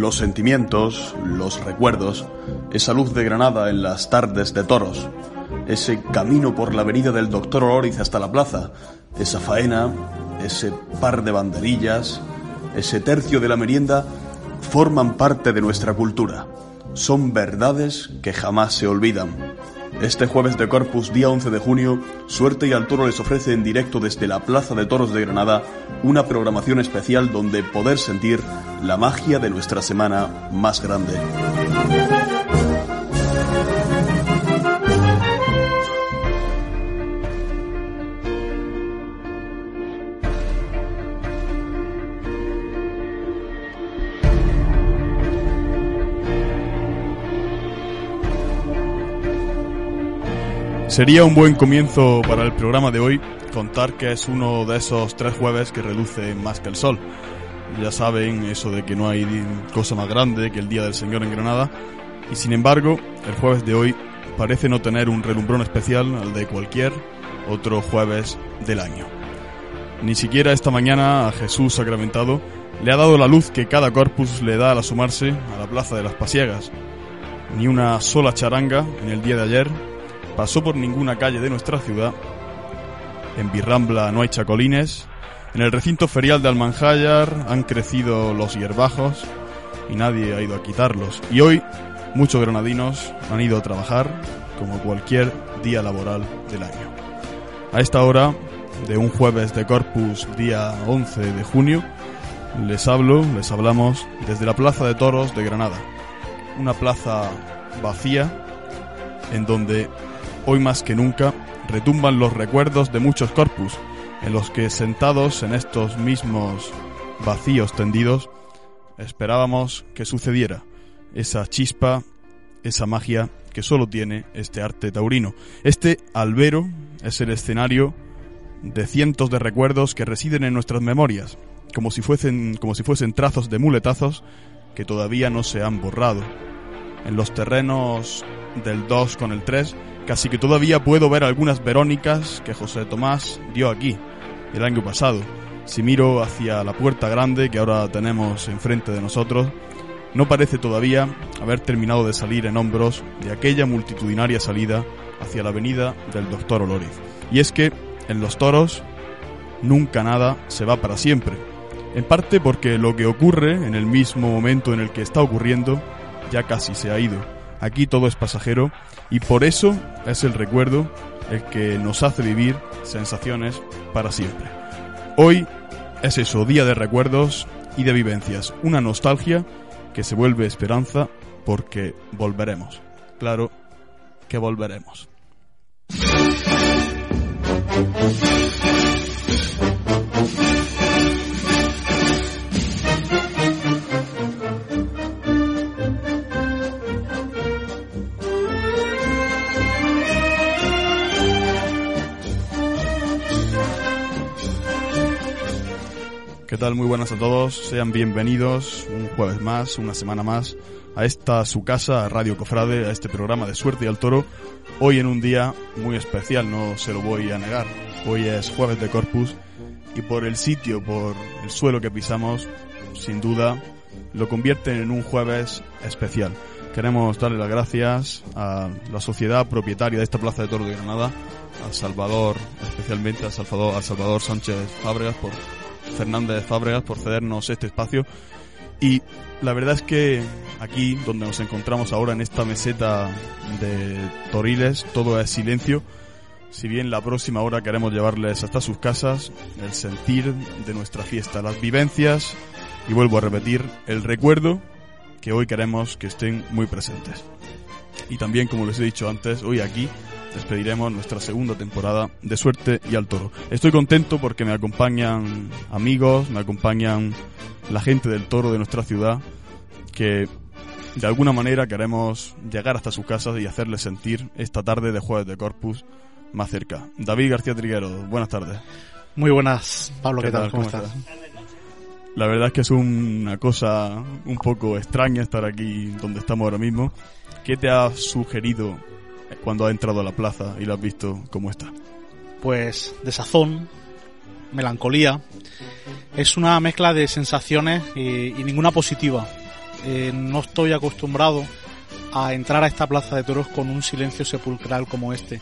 Los sentimientos, los recuerdos, esa luz de Granada en las tardes de toros, ese camino por la avenida del Doctor Oloriz hasta la plaza, esa faena, ese par de banderillas, ese tercio de la merienda, forman parte de nuestra cultura. Son verdades que jamás se olvidan. Este jueves de Corpus, día 11 de junio, Suerte y Altoro les ofrece en directo desde la Plaza de Toros de Granada una programación especial donde poder sentir la magia de nuestra semana más grande. Sería un buen comienzo para el programa de hoy contar que es uno de esos tres jueves que reluce más que el sol. Ya saben eso de que no hay cosa más grande que el Día del Señor en Granada y sin embargo el jueves de hoy parece no tener un relumbrón especial al de cualquier otro jueves del año. Ni siquiera esta mañana a Jesús sacramentado le ha dado la luz que cada corpus le da al asomarse a la plaza de las Pasiegas. Ni una sola charanga en el día de ayer pasó por ninguna calle de nuestra ciudad. En Birrambla no hay chacolines. En el recinto ferial de Almanjayar han crecido los hierbajos y nadie ha ido a quitarlos. Y hoy muchos granadinos han ido a trabajar como cualquier día laboral del año. A esta hora, de un jueves de Corpus, día 11 de junio, les hablo, les hablamos desde la Plaza de Toros de Granada. Una plaza vacía en donde hoy más que nunca, retumban los recuerdos de muchos corpus, en los que sentados en estos mismos vacíos tendidos, esperábamos que sucediera esa chispa, esa magia que solo tiene este arte taurino. Este albero es el escenario de cientos de recuerdos que residen en nuestras memorias, como si fuesen, como si fuesen trazos de muletazos que todavía no se han borrado. En los terrenos del 2 con el 3 Casi que todavía puedo ver algunas Verónicas que José Tomás dio aquí el año pasado. Si miro hacia la puerta grande que ahora tenemos enfrente de nosotros, no parece todavía haber terminado de salir en hombros de aquella multitudinaria salida hacia la avenida del Doctor Oloriz. Y es que en los toros nunca nada se va para siempre. En parte porque lo que ocurre en el mismo momento en el que está ocurriendo ya casi se ha ido Aquí todo es pasajero y por eso es el recuerdo el que nos hace vivir sensaciones para siempre. Hoy es eso, día de recuerdos y de vivencias, una nostalgia que se vuelve esperanza porque volveremos. Claro que volveremos. Tal? Muy buenas a todos. Sean bienvenidos un jueves más, una semana más, a esta su casa, Radio Cofrade, a este programa de Suerte y al Toro. Hoy en un día muy especial, no se lo voy a negar. Hoy es jueves de Corpus y por el sitio, por el suelo que pisamos, sin duda, lo convierten en un jueves especial. Queremos darle las gracias a la sociedad propietaria de esta Plaza de Toro de Granada, a Salvador, especialmente a Salvador, a Salvador Sánchez Fábregas por Fernández Fábregas por cedernos este espacio. Y la verdad es que aquí, donde nos encontramos ahora en esta meseta de Toriles, todo es silencio. Si bien la próxima hora queremos llevarles hasta sus casas el sentir de nuestra fiesta, las vivencias y vuelvo a repetir, el recuerdo que hoy queremos que estén muy presentes. Y también, como les he dicho antes, hoy aquí despediremos nuestra segunda temporada de Suerte y al Toro. Estoy contento porque me acompañan amigos, me acompañan la gente del toro de nuestra ciudad, que de alguna manera queremos llegar hasta sus casas y hacerles sentir esta tarde de Jueves de Corpus más cerca. David García Triguero, buenas tardes. Muy buenas, Pablo, ¿qué, tal? ¿Cómo, estás? La verdad es que es una cosa un poco extraña estar aquí donde estamos ahora mismo. ¿Qué te ha sugerido cuando ha entrado a la plaza y la has visto cómo está? Pues desazón, melancolía. Es una mezcla de sensaciones y, ninguna positiva. eh, no estoy acostumbrado a entrar a esta plaza de toros con un silencio sepulcral como este.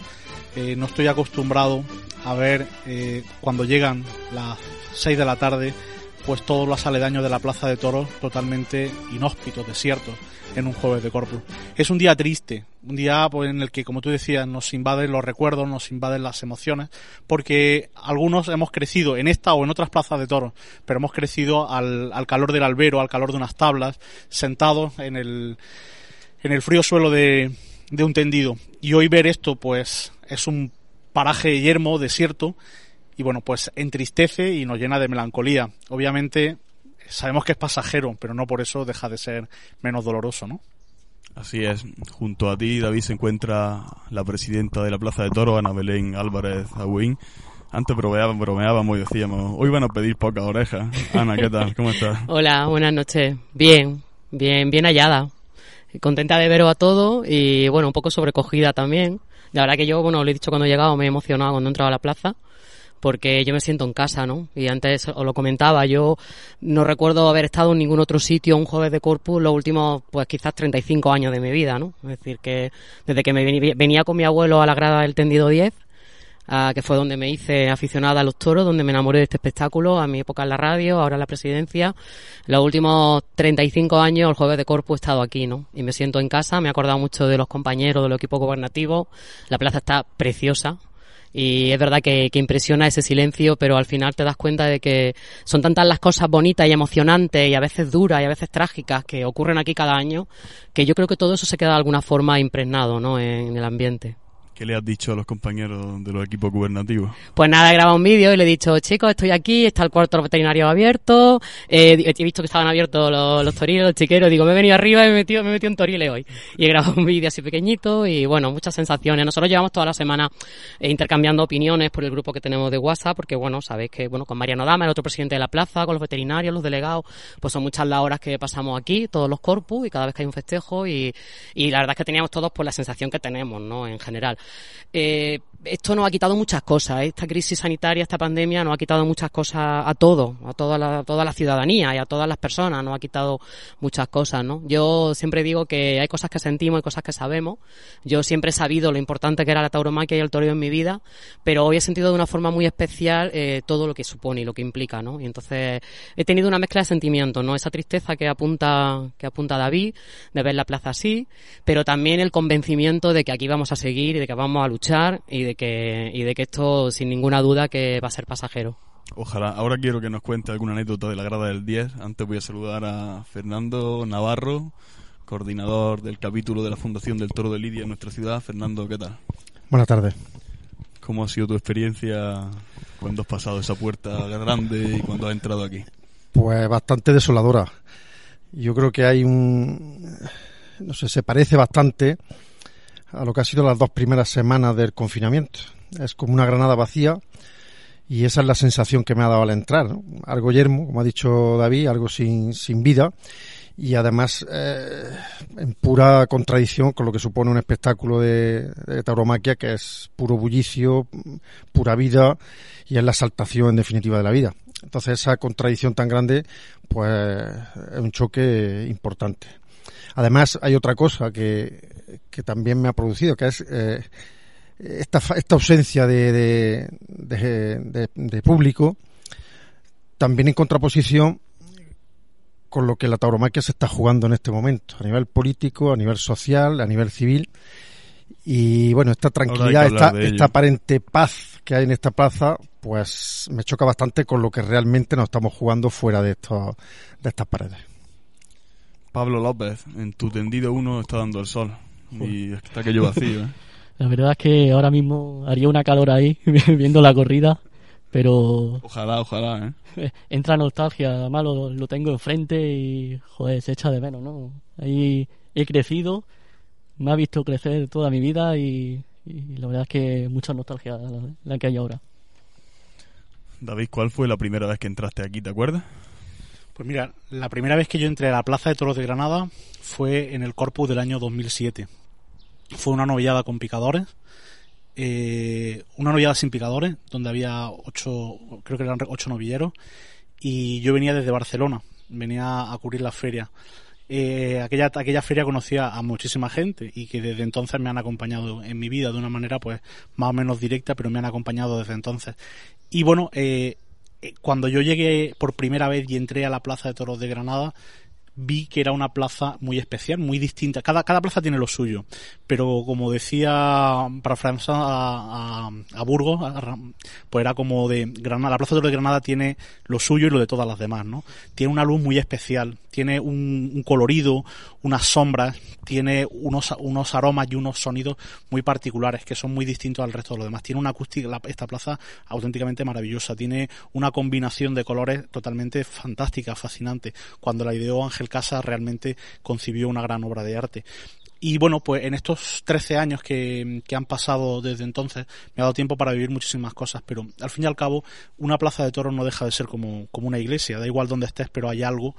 Eh, no estoy acostumbrado a ver eh, cuando llegan las 6 de la tarde, pues todos los aledaños de la plaza de toros totalmente inhóspitos, desiertos en un jueves de Corpus. Es un día triste, un día pues, en el que, como tú decías, nos invaden los recuerdos, nos invaden las emociones, porque algunos hemos crecido en esta o en otras plazas de toros, pero hemos crecido al, al calor del albero, al calor de unas tablas, sentados en el, en el frío suelo de, de un tendido. Y hoy ver esto, pues, es un paraje yermo, desierto, y bueno, pues entristece y nos llena de melancolía. Obviamente, sabemos que es pasajero, pero no por eso deja de ser menos doloroso, ¿no? Así es. Junto a ti, David, se encuentra la presidenta de la Plaza de Toro, Ana Belén Álvarez Agüín. Antes bromeábamos, bromeábamos y decíamos, hoy van a pedir pocas orejas. Ana, ¿qué tal? ¿Cómo estás? Hola, buenas noches. Bien, bien, bien hallada. Contenta de veros a todos y, bueno, un poco sobrecogida también. La verdad que yo, bueno, lo he dicho cuando he llegado, me he emocionado cuando he entrado a la plaza porque yo me siento en casa, ¿no? Y antes os lo comentaba, yo no recuerdo haber estado en ningún otro sitio un jueves de Corpus los últimos, pues quizás 35 años de mi vida, ¿no? Es decir, que desde que me venía con mi abuelo a la grada del tendido 10, que fue donde me hice aficionada a los toros, donde me enamoré de este espectáculo, a mi época en la radio, ahora en la presidencia. Los últimos 35 años, el jueves de Corpus, he estado aquí, ¿no? Y me siento en casa, me he acordado mucho de los compañeros del equipo gobernativo. La plaza está preciosa, y es verdad que, que, impresiona ese silencio, pero al final te das cuenta de que son tantas las cosas bonitas y emocionantes y a veces duras y a veces trágicas que ocurren aquí cada año, que yo creo que todo eso se queda de alguna forma impregnado ¿no? en el ambiente. ¿Qué le has dicho a los compañeros de los equipos gubernativos? Pues nada, he grabado un vídeo y le he dicho, chicos, estoy aquí, está el cuarto veterinario abierto, eh, he visto que estaban abiertos los, toriles, los chiqueros, digo, me he venido arriba y me he metido, me he metido en torile hoy. Y he grabado un vídeo así pequeñito y bueno, muchas sensaciones. Nosotros llevamos toda la semana eh, intercambiando opiniones por el grupo que tenemos de WhatsApp, porque bueno, sabéis que bueno, con Mariano Dama, el otro presidente de la plaza, con los veterinarios, los delegados, pues son muchas las horas que pasamos aquí, todos los corpus y cada vez que hay un festejo y, y la verdad es que teníamos todos por la sensación que tenemos, ¿no? En general. Eh, esto nos ha quitado muchas cosas. ¿eh? Esta crisis sanitaria, esta pandemia nos ha quitado muchas cosas a todos, a toda la, toda la ciudadanía y a todas las personas. Nos ha quitado muchas cosas, ¿no? Yo siempre digo que hay cosas que sentimos y cosas que sabemos. Yo siempre he sabido lo importante que era la tauromaquia y el toreo en mi vida, pero hoy he sentido de una forma muy especial eh, todo lo que supone y lo que implica, ¿no? Y entonces he tenido una mezcla de sentimientos, ¿no? Esa tristeza que apunta, que apunta David, de ver la plaza así, pero también el convencimiento de que aquí vamos a seguir y de que vamos a luchar y de que, y de que esto, sin ninguna duda, que va a ser pasajero. Ojalá. Ahora quiero que nos cuente alguna anécdota de la grada del 10. Antes voy a saludar a Fernando Navarro, coordinador del capítulo de la Fundación del Toro de Lidia en nuestra ciudad. Fernando, ¿qué tal? Buenas tardes. ¿Cómo ha sido tu experiencia cuando has pasado esa puerta grande y cuando has entrado aquí? Pues bastante desoladora. Yo creo que hay un... No sé, se parece bastante a lo que ha sido las dos primeras semanas del confinamiento. Es como una granada vacía y esa es la sensación que me ha dado al entrar. Algo yermo, como ha dicho David, algo sin, sin vida y además eh, en pura contradicción con lo que supone un espectáculo de, de, tauromaquia que es puro bullicio, pura vida y es la exaltación en definitiva de la vida. Entonces esa contradicción tan grande pues es un choque importante. Además hay otra cosa que que también me ha producido, que es eh, esta, esta ausencia de, de, de, de, público, también en contraposición con lo que la tauromaquia se está jugando en este momento, a nivel político, a nivel social, a nivel civil. Y bueno, esta tranquilidad, esta, esta aparente paz que hay en esta plaza, pues me choca bastante con lo que realmente nos estamos jugando fuera de, estos, de estas paredes. Pablo López, en tu tendido uno está dando el sol y está aquello vacío. ¿eh? La verdad es que ahora mismo haría una calor ahí viendo la corrida, pero... Ojalá, ojalá, ¿eh? Entra nostalgia, además lo, lo tengo enfrente y, joder, se echa de menos, ¿no? Ahí he crecido, me ha visto crecer toda mi vida y, y la verdad es que mucha nostalgia la, la que hay ahora. David, ¿cuál fue la primera vez que entraste aquí, te acuerdas? Pues mira, la primera vez que yo entré a la Plaza de Toros de Granada fue en el Corpus del año 2007. Fue una novillada con picadores, eh, una novillada sin picadores, donde había ocho, creo que eran ocho novilleros, y yo venía desde Barcelona, venía a cubrir la feria. eh, aquella, aquella feria conocía a muchísima gente y que desde entonces me han acompañado en mi vida de una manera pues más o menos directa, pero me han acompañado desde entonces. Y bueno, eh, cuando yo llegué por primera vez y entré a la Plaza de Toros de Granada, vi que era una plaza muy especial, muy distinta. Cada, cada plaza tiene lo suyo, pero como decía para Francia a, a, Burgos, pues era como de Granada. La plaza de Granada tiene lo suyo y lo de todas las demás, ¿no? Tiene una luz muy especial, tiene un, colorido, unas sombras, tiene unos, unos aromas y unos sonidos muy particulares que son muy distintos al resto de los demás. Tiene una acústica, esta plaza auténticamente maravillosa, tiene una combinación de colores totalmente fantástica, fascinante. Cuando la ideó Ángel Casa realmente concibió una gran obra de arte. Y bueno, pues en estos 13 años que, han pasado desde entonces, me ha dado tiempo para vivir muchísimas cosas, pero al fin y al cabo, una plaza de toros no deja de ser como, como una iglesia, da igual donde estés, pero hay algo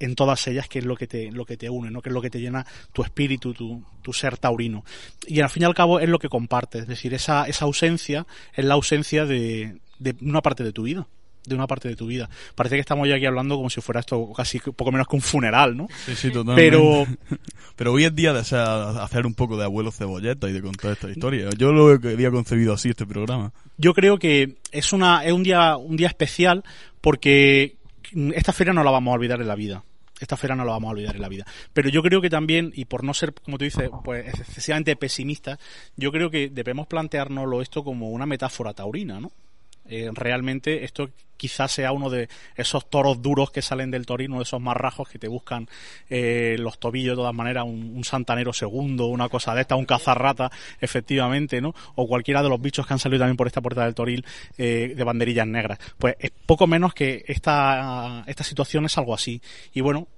en todas ellas que es lo que te, lo que te une, ¿no? que es lo que te llena tu espíritu, tu, tu ser taurino. Y al fin y al cabo es lo que compartes, es decir, esa, esa ausencia es la ausencia de, de una parte de tu vida de una parte de tu vida. Parece que estamos ya aquí hablando como si fuera esto casi poco menos que un funeral, ¿no? Sí, sí, totalmente. Pero, Pero hoy es día de hacer un poco de abuelo cebolleta y de contar esta historia. Yo lo había concebido así este programa. Yo creo que es una es un día un día especial porque esta feria no la vamos a olvidar en la vida esta feria no la vamos a olvidar en la vida. Pero yo creo que también, y por no ser, como tú dices, pues excesivamente pesimista, yo creo que debemos planteárnoslo esto como una metáfora taurina, ¿no? Eh, realmente esto quizás sea uno de esos toros duros que salen del torino, de esos marrajos que te buscan eh, los tobillos de todas maneras, un, santanero segundo, una cosa de esta, un cazarrata, efectivamente, ¿no? O cualquiera de los bichos que han salido también por esta puerta del toril eh, de banderillas negras. Pues es poco menos que esta, esta situación es algo así. Y bueno,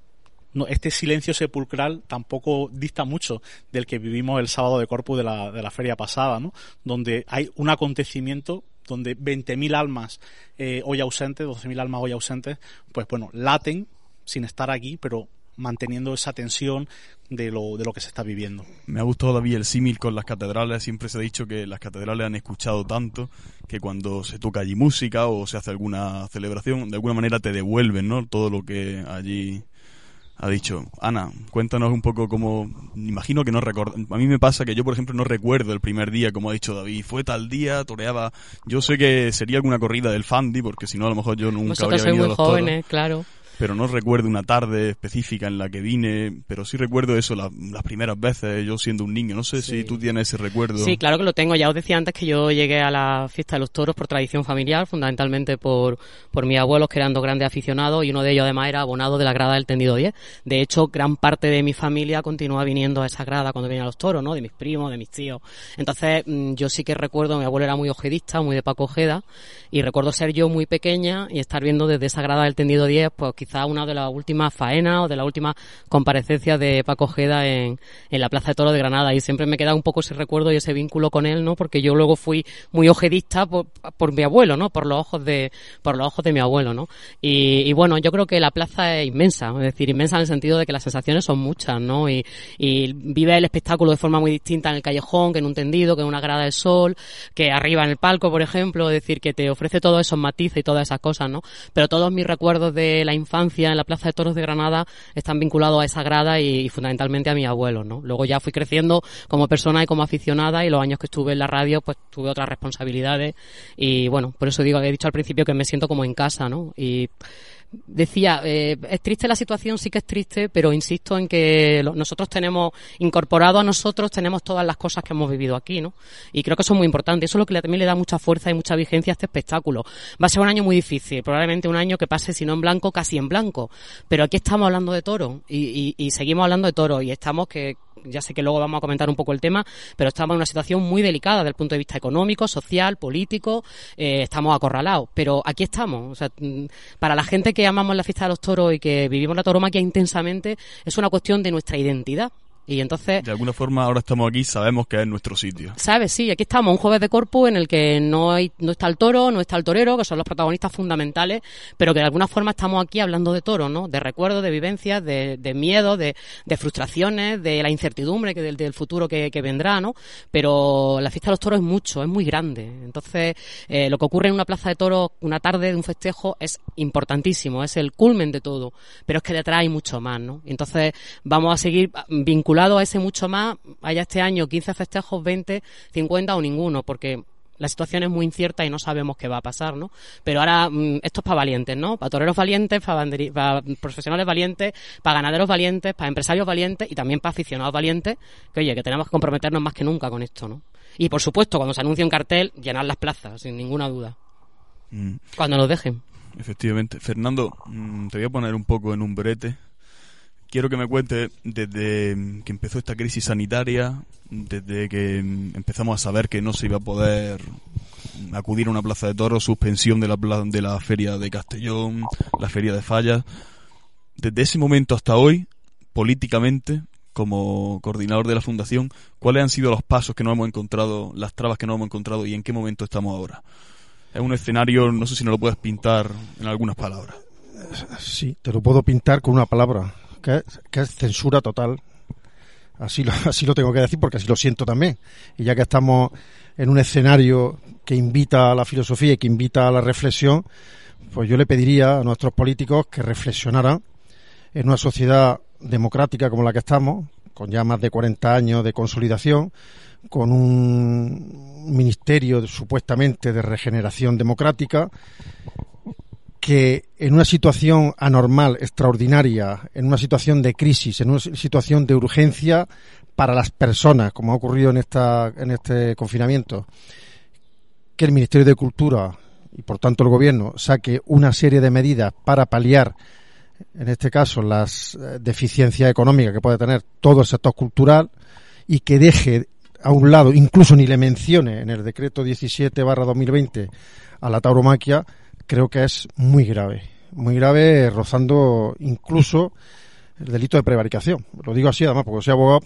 no, este silencio sepulcral tampoco dista mucho del que vivimos el sábado de Corpus de la, de la feria pasada, ¿no? Donde hay un acontecimiento donde 20.000 almas eh, hoy ausentes, 12.000 almas hoy ausentes, pues bueno, laten sin estar aquí, pero manteniendo esa tensión de lo, de lo que se está viviendo. Me ha gustado David el símil con las catedrales. Siempre se ha dicho que las catedrales han escuchado tanto que cuando se toca allí música o se hace alguna celebración, de alguna manera te devuelven ¿no? todo lo que allí ha dicho, Ana, cuéntanos un poco cómo, imagino que no recuerdo, a mí me pasa que yo, por ejemplo, no recuerdo el primer día, como ha dicho David, fue tal día, toreaba, yo sé que sería alguna corrida del Fandi, porque si no, a lo mejor yo nunca habría venido muy a los jóvenes, claro pero no recuerdo una tarde específica en la que vine, pero sí recuerdo eso las primeras veces, yo siendo un niño. No sé si tú tienes ese recuerdo. Sí, claro que lo tengo. Ya os decía antes que yo llegué a la fiesta de los toros por tradición familiar, fundamentalmente por, por mis abuelos, que eran dos grandes aficionados, y uno de ellos además era abonado de la grada del tendido 10. De hecho, gran parte de mi familia continúa viniendo a esa grada cuando vienen a los toros, ¿no? De mis primos, de mis tíos. Entonces, mm, yo sí que recuerdo, mi abuelo era muy ojedista, muy de Paco Ojeda, y recuerdo ser yo muy pequeña y estar viendo desde esa grada del tendido 10, pues quizá una de las últimas última faena o de la última comparecencia de Paco Ojeda en, en la Plaza de Toro de Granada y siempre me queda un poco ese recuerdo y ese vínculo con él, ¿no? Porque yo luego fui muy ojedista por, por mi abuelo, ¿no? Por los ojos de, por los ojos de mi abuelo, ¿no? Y, bueno, yo creo que la plaza es inmensa, es decir, inmensa en el sentido de que las sensaciones son muchas, ¿no? Y, vive el espectáculo de forma muy distinta en el callejón, que en un tendido, que en una grada de sol, que arriba en el palco, por ejemplo, es decir, que te ofrece todos esos matices y todas esas cosas, ¿no? Pero todos mis recuerdos de la infancia en la Plaza de Toros de Granada están vinculados a esa grada y, fundamentalmente a mi abuelo, ¿no? Luego ya fui creciendo como persona y como aficionada y los años que estuve en la radio pues tuve otras responsabilidades y bueno, por eso digo, he dicho al principio que me siento como en casa, ¿no? Y decía, eh, es triste la situación, sí que es triste, pero insisto en que nosotros tenemos incorporado a nosotros, tenemos todas las cosas que hemos vivido aquí, ¿no? Y creo que eso es muy importante. Eso es lo que también le da mucha fuerza y mucha vigencia a este espectáculo. Va a ser un año muy difícil, probablemente un año que pase, si no en blanco, casi en blanco. Pero aquí estamos hablando de toro y, y seguimos hablando de toro y estamos que ya sé que luego vamos a comentar un poco el tema, pero estamos en una situación muy delicada desde el punto de vista económico, social, político, eh, estamos acorralados, pero aquí estamos. O sea, mm, para la gente que amamos la fiesta de los toros y que vivimos la tauromaquia intensamente, es una cuestión de nuestra identidad Y entonces... De alguna forma ahora estamos aquí, sabemos que es nuestro sitio. ¿Sabes? Sí, aquí estamos, un jueves de corpus en el que no, hay, no está el toro, no está el torero, que son los protagonistas fundamentales, pero que de alguna forma estamos aquí hablando de toro, ¿no? De recuerdos, de vivencias, de, de miedo, de, de, frustraciones, de la incertidumbre que del, del futuro que, que, vendrá, ¿no? Pero la fiesta de los toros es mucho, es muy grande. Entonces, eh, lo que ocurre en una plaza de toros una tarde de un festejo es importantísimo, es el culmen de todo, pero es que detrás hay mucho más, ¿no? Entonces, vamos a seguir vinculados a ese mucho más, haya este año 15 festejos, 20, 50 o ninguno, porque la situación es muy incierta y no sabemos qué va a pasar, ¿no? Pero ahora mm, esto es para valientes, ¿no? Para toreros valientes, para, profesionales valientes, para ganaderos valientes, para empresarios valientes y también para aficionados valientes, que oye, que tenemos que comprometernos más que nunca con esto, ¿no? Y por supuesto, cuando se anuncie un cartel, llenar las plazas, sin ninguna duda. Mm. Cuando nos dejen. Efectivamente. Fernando, mm, te voy a poner un poco en un brete quiero que me cuente desde que empezó esta crisis sanitaria, desde que empezamos a saber que no se iba a poder acudir a una plaza de toros, suspensión de la, de la feria de Castellón, la feria de Fallas. Desde ese momento hasta hoy, políticamente, como coordinador de la fundación, ¿cuáles han sido los pasos que no hemos encontrado, las trabas que no hemos encontrado y en qué momento estamos ahora? Es un escenario, no sé si nos lo puedes pintar en algunas palabras. Sí, te lo puedo pintar con una palabra, que, es censura total. Así lo, así lo tengo que decir porque así lo siento también. Y ya que estamos en un escenario que invita a la filosofía y que invita a la reflexión, pues yo le pediría a nuestros políticos que reflexionaran en una sociedad democrática como la que estamos, con ya más de 40 años de consolidación, con un ministerio supuestamente de regeneración democrática, que en una situación anormal, extraordinaria, en una situación de crisis, en una situación de urgencia para las personas, como ha ocurrido en, esta, en este confinamiento, que el Ministerio de Cultura y por tanto el Gobierno saque una serie de medidas para paliar, en este caso, las eh, deficiencias económicas que puede tener todo el sector cultural y que deje a un lado, incluso ni le mencione en el decreto 17 barra 2020 a la tauromaquia, creo que es muy grave, muy grave, rozando incluso el delito de prevaricación. Lo digo así, además, porque soy abogado,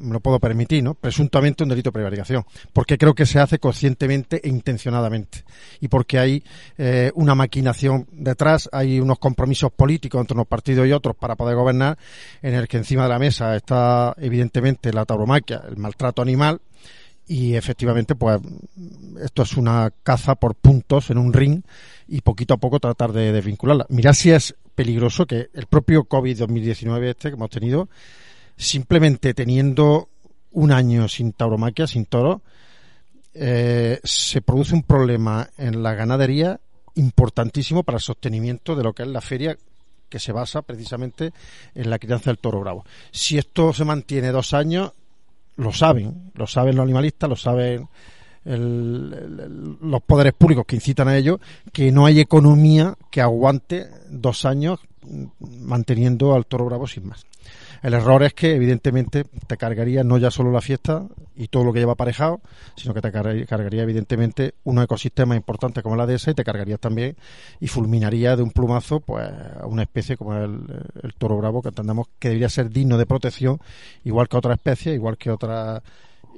me lo puedo permitir, ¿no? Presuntamente un delito de prevaricación, porque creo que se hace conscientemente e intencionadamente y porque hay eh, una maquinación detrás, hay unos compromisos políticos entre unos partidos y otros para poder gobernar, en el que encima de la mesa está evidentemente la tauromaquia, el maltrato animal y efectivamente pues esto es una caza por puntos en un ring y poquito a poco tratar de desvincularla. Mirad si es peligroso que el propio COVID-2019 este que hemos tenido, simplemente teniendo un año sin tauromaquia, sin toro, eh, se produce un problema en la ganadería importantísimo para el sostenimiento de lo que es la feria que se basa precisamente en la crianza del toro bravo. Si esto se mantiene dos años, lo saben, lo saben los animalistas, lo saben los poderes públicos que incitan a ello, que no hay economía que aguante dos años manteniendo al toro bravo sin más. El error es que, evidentemente, te cargaría no ya solo la fiesta y todo lo que lleva aparejado, sino que te cargaría, evidentemente, un ecosistema importante como la de esa y te cargaría también y fulminaría de un plumazo pues, a una especie como el, el toro bravo, que entendemos que debería ser digno de protección, igual que otra especie, igual que otra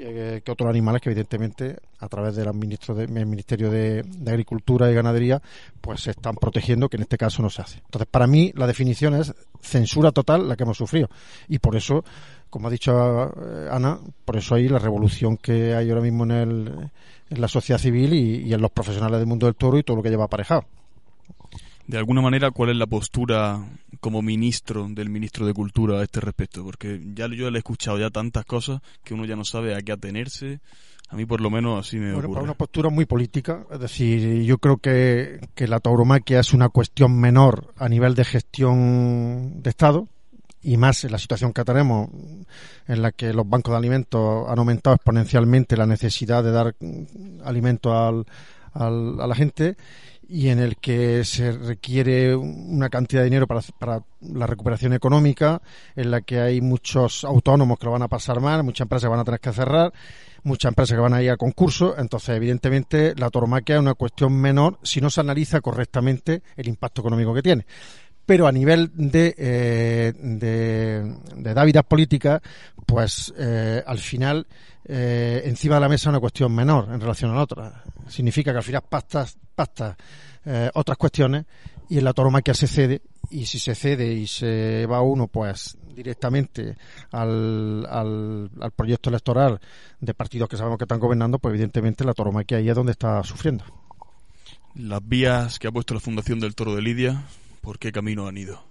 eh, que otros animales que evidentemente a través del Ministerio de, Agricultura y Ganadería pues se están protegiendo que en este caso no se hace. Entonces para mí la definición es censura total la que hemos sufrido y por eso como ha dicho eh, Ana, por eso hay la revolución que hay ahora mismo en, el, en la sociedad civil y en los profesionales del mundo del toro y todo lo que lleva aparejado de alguna manera, ¿cuál es la postura como ministro del ministro de Cultura a este respecto? Porque ya yo le he escuchado ya tantas cosas que uno ya no sabe a qué atenerse. A mí por lo menos así me bueno, ocurre. una postura muy política, es decir, yo creo que, que la tauromaquia es una cuestión menor a nivel de gestión de Estado, y más en la situación que tenemos, en la que los bancos de alimentos han aumentado exponencialmente la necesidad de dar alimento al, al, a la gente y en el que se requiere una cantidad de dinero para, la recuperación económica, en la que hay muchos autónomos que lo van a pasar mal, muchas empresas que van a tener que cerrar, muchas empresas que van a ir a concurso. Entonces, evidentemente, la toromaquia es una cuestión menor si no se analiza correctamente el impacto económico que tiene pero a nivel de, eh, de, de dávidas políticas, pues eh, al final eh, encima de la mesa una cuestión menor en relación a la otra. Significa que al final pastas eh, otras cuestiones y en la tauromaquia se cede y si se cede y se va uno pues directamente al, al, al, proyecto electoral de partidos que sabemos que están gobernando, pues evidentemente la tauromaquia ahí es donde está sufriendo. Las vías que ha puesto la Fundación del Toro de Lidia, ¿por qué camino han ido?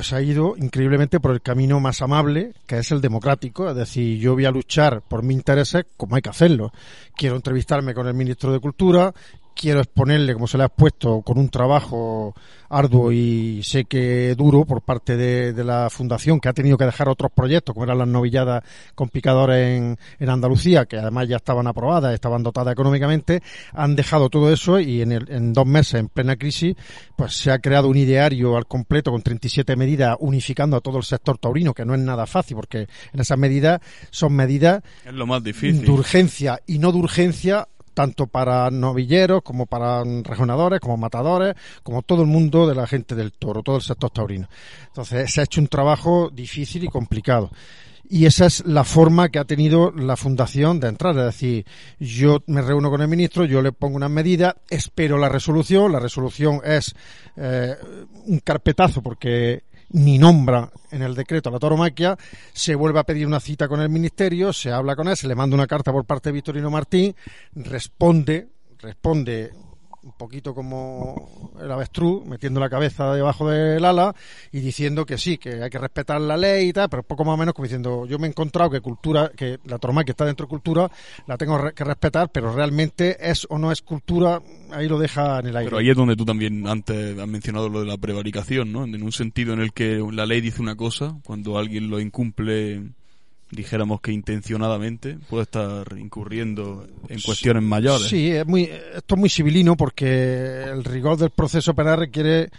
Pues ha ido increíblemente por el camino más amable, que es el democrático. Es decir, yo voy a luchar por mis intereses como hay que hacerlo. Quiero entrevistarme con el ministro de Cultura, quiero exponerle, como se le ha expuesto, con un trabajo arduo y sé que duro por parte de, la Fundación, que ha tenido que dejar otros proyectos, como eran las novilladas con picadores en, en Andalucía, que además ya estaban aprobadas, estaban dotadas económicamente, han dejado todo eso y en, el, en dos meses, en plena crisis, pues se ha creado un ideario al completo con 37 medidas unificando a todo el sector taurino, que no es nada fácil, porque en esas medidas son medidas es lo más difícil. de urgencia y no de urgencia tanto para novilleros como para rejonadores, como matadores, como todo el mundo de la gente del toro, todo el sector taurino. Entonces se ha hecho un trabajo difícil y complicado. Y esa es la forma que ha tenido la fundación de entrar. Es decir, yo me reúno con el ministro, yo le pongo unas medidas, espero la resolución. La resolución es eh, un carpetazo porque ni nombra en el decreto a la tauromaquia, se vuelve a pedir una cita con el ministerio, se habla con él, se le manda una carta por parte de Victorino Martín, responde, responde un poquito como el avestruz, metiendo la cabeza debajo del ala y diciendo que sí, que hay que respetar la ley y tal, pero poco más o menos como diciendo, yo me he encontrado que cultura, que la que está dentro de cultura, la tengo que respetar, pero realmente es o no es cultura, ahí lo deja en el aire. Pero ahí es donde tú también antes has mencionado lo de la prevaricación, ¿no? En un sentido en el que la ley dice una cosa, cuando alguien lo incumple dijéramos que intencionadamente puede estar incurriendo en cuestiones mayores. Sí, es muy, esto es muy civilino porque el rigor del proceso penal requiere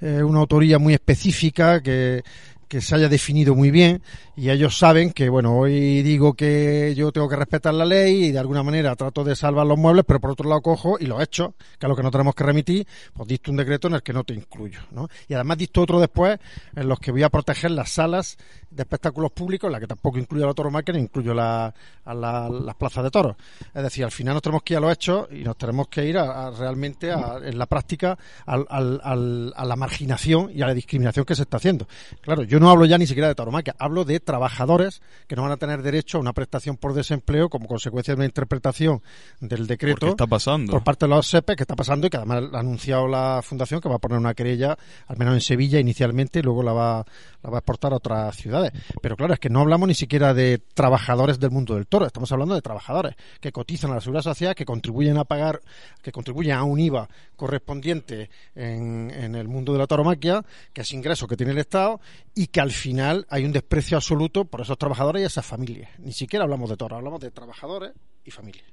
eh, una autoría muy específica que que se haya definido muy bien y ellos saben que, bueno, hoy digo que yo tengo que respetar la ley y de alguna manera trato de salvar los muebles, pero por otro lado cojo y lo he hecho, que es lo que no tenemos que remitir, pues dicto un decreto en el que no te incluyo, ¿no? Y además dicto otro después en los que voy a proteger las salas de espectáculos públicos, en la que tampoco incluyo a la tauromaquia ni incluyo la, a las plazas de toros. Es decir, al final nos tenemos que ir a los hechos y nos tenemos que ir a, realmente en la práctica al, al, a la marginación y a la discriminación que se está haciendo. Claro, yo no hablo ya ni siquiera de tauromaquia, hablo de trabajadores que no van a tener derecho a una prestación por desempleo como consecuencia de una interpretación del decreto está pasando? por parte de los SEPE que está pasando y que además ha anunciado la Fundación que va a poner una querella, al menos en Sevilla inicialmente, y luego la va, la va a exportar a otras ciudades. Pero claro, es que no hablamos ni siquiera de trabajadores del mundo del toro, estamos hablando de trabajadores que cotizan a la seguridad social, que contribuyen a pagar, que contribuyen a un IVA correspondiente en, en el mundo de la tauromaquia, que es ingreso que tiene el Estado y que al final hay un desprecio absoluto por esos trabajadores y esas familias. Ni siquiera hablamos de toros, hablamos de trabajadores y familias.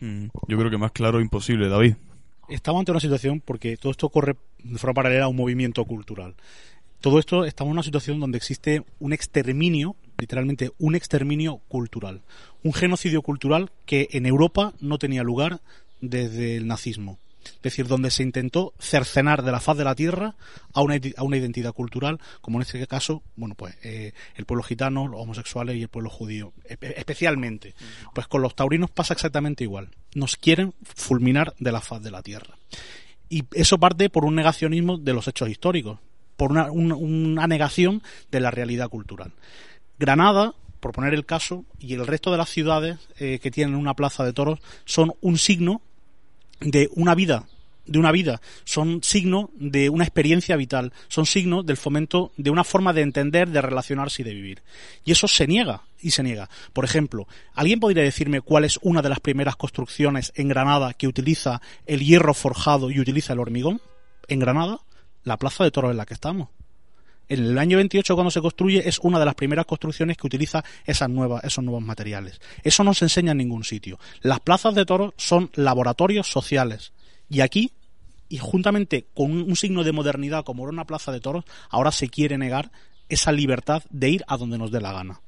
Mm, yo creo que más claro imposible, David. Estamos ante una situación porque todo esto corre de forma paralela a un movimiento cultural. Todo esto estamos en una situación donde existe un exterminio, literalmente un exterminio cultural, un genocidio cultural que en Europa no tenía lugar desde el nazismo es decir, donde se intentó cercenar de la faz de la tierra a una, a una identidad cultural, como en este caso, bueno, pues eh, el pueblo gitano, los homosexuales y el pueblo judío, especialmente. Pues con los taurinos pasa exactamente igual. Nos quieren fulminar de la faz de la tierra. Y eso parte por un negacionismo de los hechos históricos, por una, una negación de la realidad cultural. Granada, por poner el caso, y el resto de las ciudades eh, que tienen una plaza de toros son un signo de una vida de una vida, son signo de una experiencia vital, son signo del fomento de una forma de entender, de relacionarse y de vivir. Y eso se niega, y se niega. Por ejemplo, ¿alguien podría decirme cuál es una de las primeras construcciones en Granada que utiliza el hierro forjado y utiliza el hormigón? En Granada, la plaza de toros en la que estamos. En el año 28 cuando se construye es una de las primeras construcciones que utiliza esas nuevas, esos nuevos materiales. Eso no se enseña en ningún sitio. Las plazas de toros son laboratorios sociales. Y aquí, y juntamente con un, signo de modernidad como era una plaza de toros, ahora se quiere negar esa libertad de ir a donde nos dé la gana.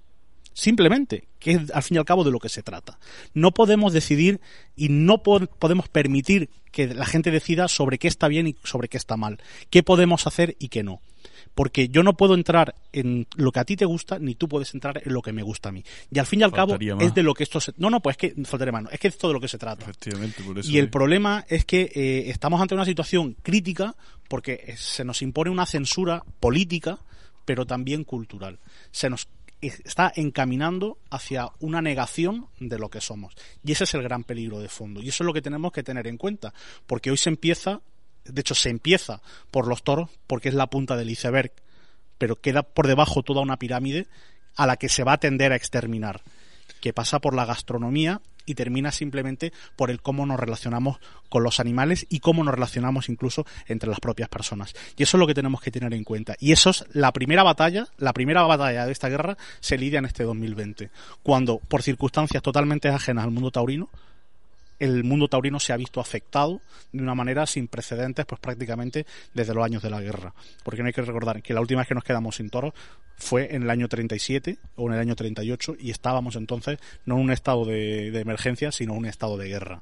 Simplemente, que es al fin y al cabo de lo que se trata. No podemos decidir y no podemos permitir que la gente decida sobre qué está bien y sobre qué está mal, qué podemos hacer y qué no porque yo no puedo entrar en lo que a ti te gusta, ni tú puedes entrar en lo que me gusta a mí. Y al fin y al cabo más. es de lo que esto se... No, no, pues es que faltaría más, no, es que es todo de lo que se trata. Efectivamente, por eso. Y el problema es que eh, estamos ante una situación crítica porque eh, se nos impone una censura política, pero también cultural. Se nos eh, está encaminando hacia una negación de lo que somos. Y ese es el gran peligro de fondo. Y eso es lo que tenemos que tener en cuenta. Porque hoy se empieza, de hecho se empieza por los toros, porque es la punta del iceberg, pero queda por debajo toda una pirámide a la que se va a tender a exterminar que pasa por la gastronomía y termina simplemente por el cómo nos relacionamos con los animales y cómo nos relacionamos incluso entre las propias personas. Y eso es lo que tenemos que tener en cuenta. Y eso es la primera batalla, la primera batalla de esta guerra se lidia en este 2020, cuando por circunstancias totalmente ajenas al mundo taurino, el mundo taurino se ha visto afectado de una manera sin precedentes, pues prácticamente desde los años de la guerra. Porque no hay que recordar que la última vez que nos quedamos sin toros fue en el año 37 o en el año 38 y estábamos entonces no en un estado de, de emergencia, sino en un estado de guerra.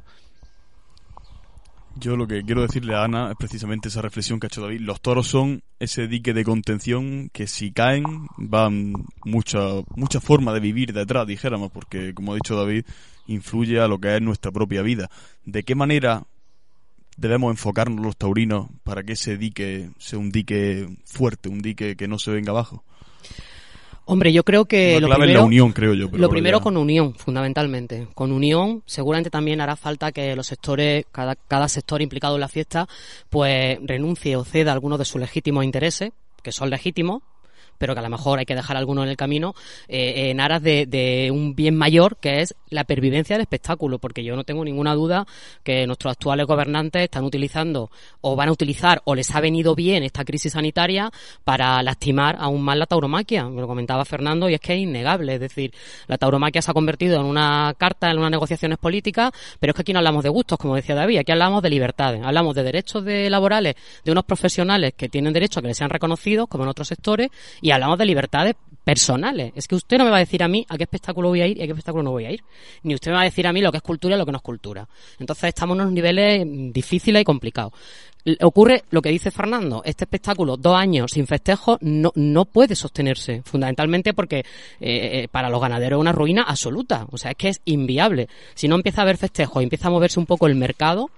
Yo lo que quiero decirle a Ana es precisamente esa reflexión que ha hecho David. Los toros son ese dique de contención que si caen van mucha mucha forma de vivir detrás, dijéramos, porque como ha dicho David, influye a lo que es nuestra propia vida. ¿De qué manera debemos enfocarnos los taurinos para que ese dique sea un dique fuerte, un dique que no se venga abajo? Hombre, yo creo que lo primero, es la unión, creo yo. pero lo primero ya. con unión, fundamentalmente. Con unión, seguramente también hará falta que los sectores, cada, cada sector implicado en la fiesta, pues renuncie o ceda algunos de sus legítimos intereses, que son legítimos, pero que a lo mejor hay que dejar algunos en el camino, eh, en aras de, un bien mayor, que es la pervivencia del espectáculo, porque yo no tengo ninguna duda que nuestros actuales gobernantes están utilizando o van a utilizar o les ha venido bien esta crisis sanitaria para lastimar aún más la tauromaquia. Me lo comentaba Fernando y es que es innegable. Es decir, la tauromaquia se ha convertido en una carta, en unas negociaciones políticas, pero es que aquí no hablamos de gustos, como decía David, aquí hablamos de libertades, hablamos de derechos de laborales de unos profesionales que tienen derecho a que les sean reconocidos, como en otros sectores, hablamos de libertades personales. Es que usted no me va a decir a mí a qué espectáculo voy a ir y a qué espectáculo no voy a ir. Ni usted me va a decir a mí lo que es cultura y lo que no es cultura. Entonces estamos en unos niveles mm, difíciles y complicados. Ocurre lo que dice Fernando, este espectáculo, dos años sin festejo, no, no puede sostenerse, fundamentalmente porque eh, eh, para los ganaderos es una ruina absoluta, o sea, es que es inviable. Si no empieza a haber festejos y empieza a moverse un poco el mercado,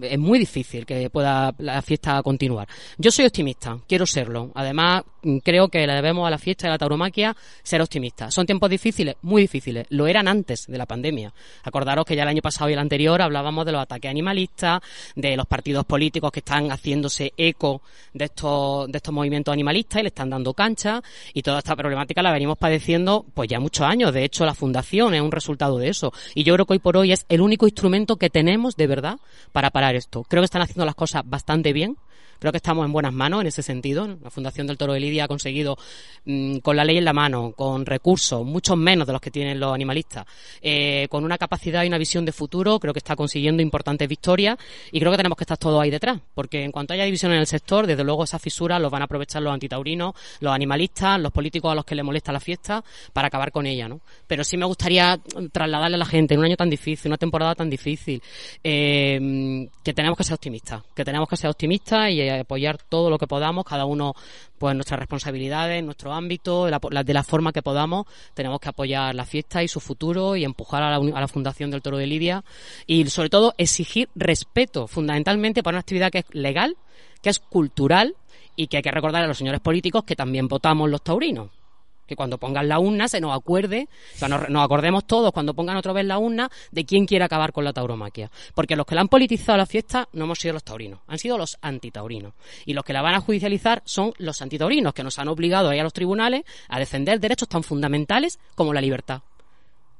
es muy difícil que pueda la fiesta continuar. Yo soy optimista, quiero serlo. Además, creo que le debemos a la fiesta de la tauromaquia ser optimistas. Son tiempos difíciles, muy difíciles. Lo eran antes de la pandemia. Acordaros que ya el año pasado y el anterior hablábamos de los ataques animalistas, de los partidos políticos que están haciéndose eco de estos, de estos movimientos animalistas y le están dando cancha y toda esta problemática la venimos padeciendo pues ya muchos años. De hecho, la fundación es un resultado de eso. Y yo creo que hoy por hoy es el único instrumento que tenemos de verdad para parar esto. Creo que están haciendo las cosas bastante bien. Creo que estamos en buenas manos en ese sentido. La Fundación del Toro de Lidia ha conseguido, mm, con la ley en la mano, con recursos, muchos menos de los que tienen los animalistas, eh, con una capacidad y una visión de futuro, creo que está consiguiendo importantes victorias y creo que tenemos que estar todos ahí detrás, porque en cuanto haya división en el sector, desde luego esas fisuras los van a aprovechar los antitaurinos, los animalistas, los políticos a los que les molesta la fiesta, para acabar con ella, ¿no? Pero sí me gustaría trasladarle a la gente en un año tan difícil, una temporada tan difícil, eh, que tenemos que ser optimistas, que tenemos que ser optimistas y eh, apoyar todo lo que podamos, cada uno pues nuestras responsabilidades, nuestro ámbito, de la, forma que podamos, tenemos que apoyar la fiesta y su futuro y empujar a la, a la Fundación del Toro de Lidia y sobre todo exigir respeto, fundamentalmente para una actividad que es legal, que es cultural y que hay que recordar a los señores políticos que también votamos los taurinos que cuando pongan la urna se nos acuerde, que nos, nos acordemos todos cuando pongan otra vez la urna de quién quiere acabar con la tauromaquia. Porque los que la han politizado la fiesta no hemos sido los taurinos, han sido los antitaurinos. Y los que la van a judicializar son los antitaurinos, que nos han obligado a ir a los tribunales a defender derechos tan fundamentales como la libertad.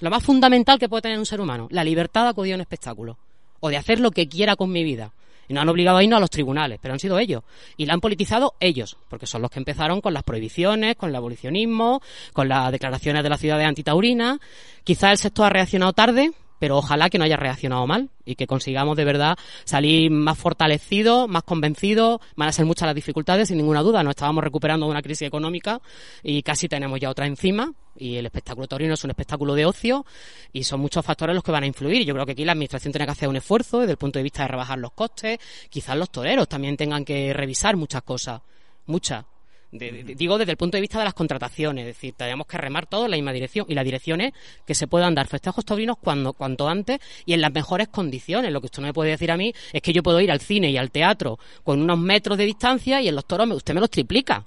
Lo más fundamental que puede tener un ser humano, la libertad de acudir a un espectáculo. O de hacer lo que quiera con mi vida. Y nos han obligado a irnos a los tribunales, pero han sido ellos. Y la han politizado ellos, porque son los que empezaron con las prohibiciones, con el abolicionismo, con las declaraciones de la ciudad de antitaurina. Quizá el sector ha reaccionado tarde, pero ojalá que no haya reaccionado mal y que consigamos de verdad salir más fortalecidos, más convencidos. Van a ser muchas las dificultades, sin ninguna duda. Nos estábamos recuperando de una crisis económica y casi tenemos ya otra encima. Y el espectáculo taurino es un espectáculo de ocio y son muchos factores los que van a influir. Yo creo que aquí la administración tiene que hacer un esfuerzo desde el punto de vista de rebajar los costes. Quizás los toreros también tengan que revisar muchas cosas, muchas De- digo desde el punto de vista de las contrataciones, es decir, tenemos que remar todos en la misma dirección y la dirección es que se puedan dar festejos taurinos cuando cuanto antes y en las mejores condiciones. Lo que usted no me puede decir a mí es que yo puedo ir al cine y al teatro con unos metros de distancia y en los toros me- usted me los triplica.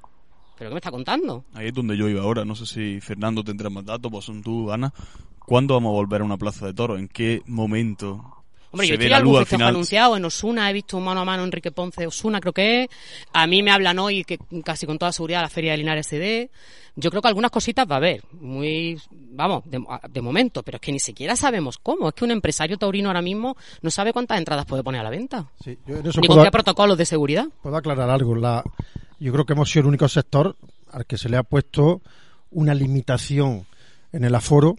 ¿Pero qué me está contando? Ahí es donde yo iba ahora. No sé si Fernando tendrá más datos, pues son tú, Ana. ¿Cuándo vamos a volver a una plaza de toros? ¿En qué momento? Hombre, se yo ve estoy la algún luz al festejo final? anunciado en Osuna, he visto mano a mano Enrique Ponce Osuna, creo que es. A mí me hablan hoy que casi con toda seguridad la feria de Linares CD. Yo creo que algunas cositas va a haber, muy, vamos, de, de momento, pero es que ni siquiera sabemos cómo. Es que un empresario taurino ahora mismo no sabe cuántas entradas puede poner a la venta. Sí, yo en eso Ni con puedo, qué protocolos de seguridad. puedo aclarar algo. La, yo creo que hemos sido el único sector al que se le ha puesto una limitación en el aforo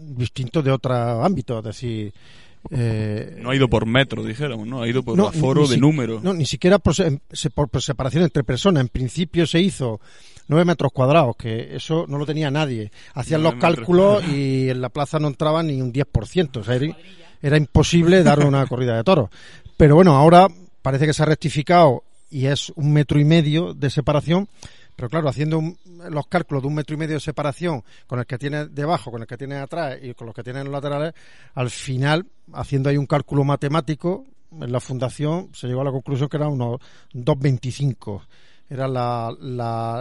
distinto de otros ámbitos. Es decir, eh, No ha ido por metro, dijéramos, ¿no? Ha ido por No, aforo ni de si- número. No, ni siquiera por, por- separación entre personas. En principio se hizo 9 metros cuadrados, que eso no lo tenía nadie. Hacían los cálculos y en la plaza no entraba ni un 10%. O sea, era, era imposible dar una corrida de toros. Pero bueno, ahora parece que se ha rectificado y es un metro y medio de separación. Pero claro, haciendo un- los cálculos de un metro y medio de separación con el que tiene debajo, con el que tiene atrás y con los que tiene en los laterales, al final, haciendo ahí un cálculo matemático, en la fundación se llegó a la conclusión que eran unos 2,25. Era la,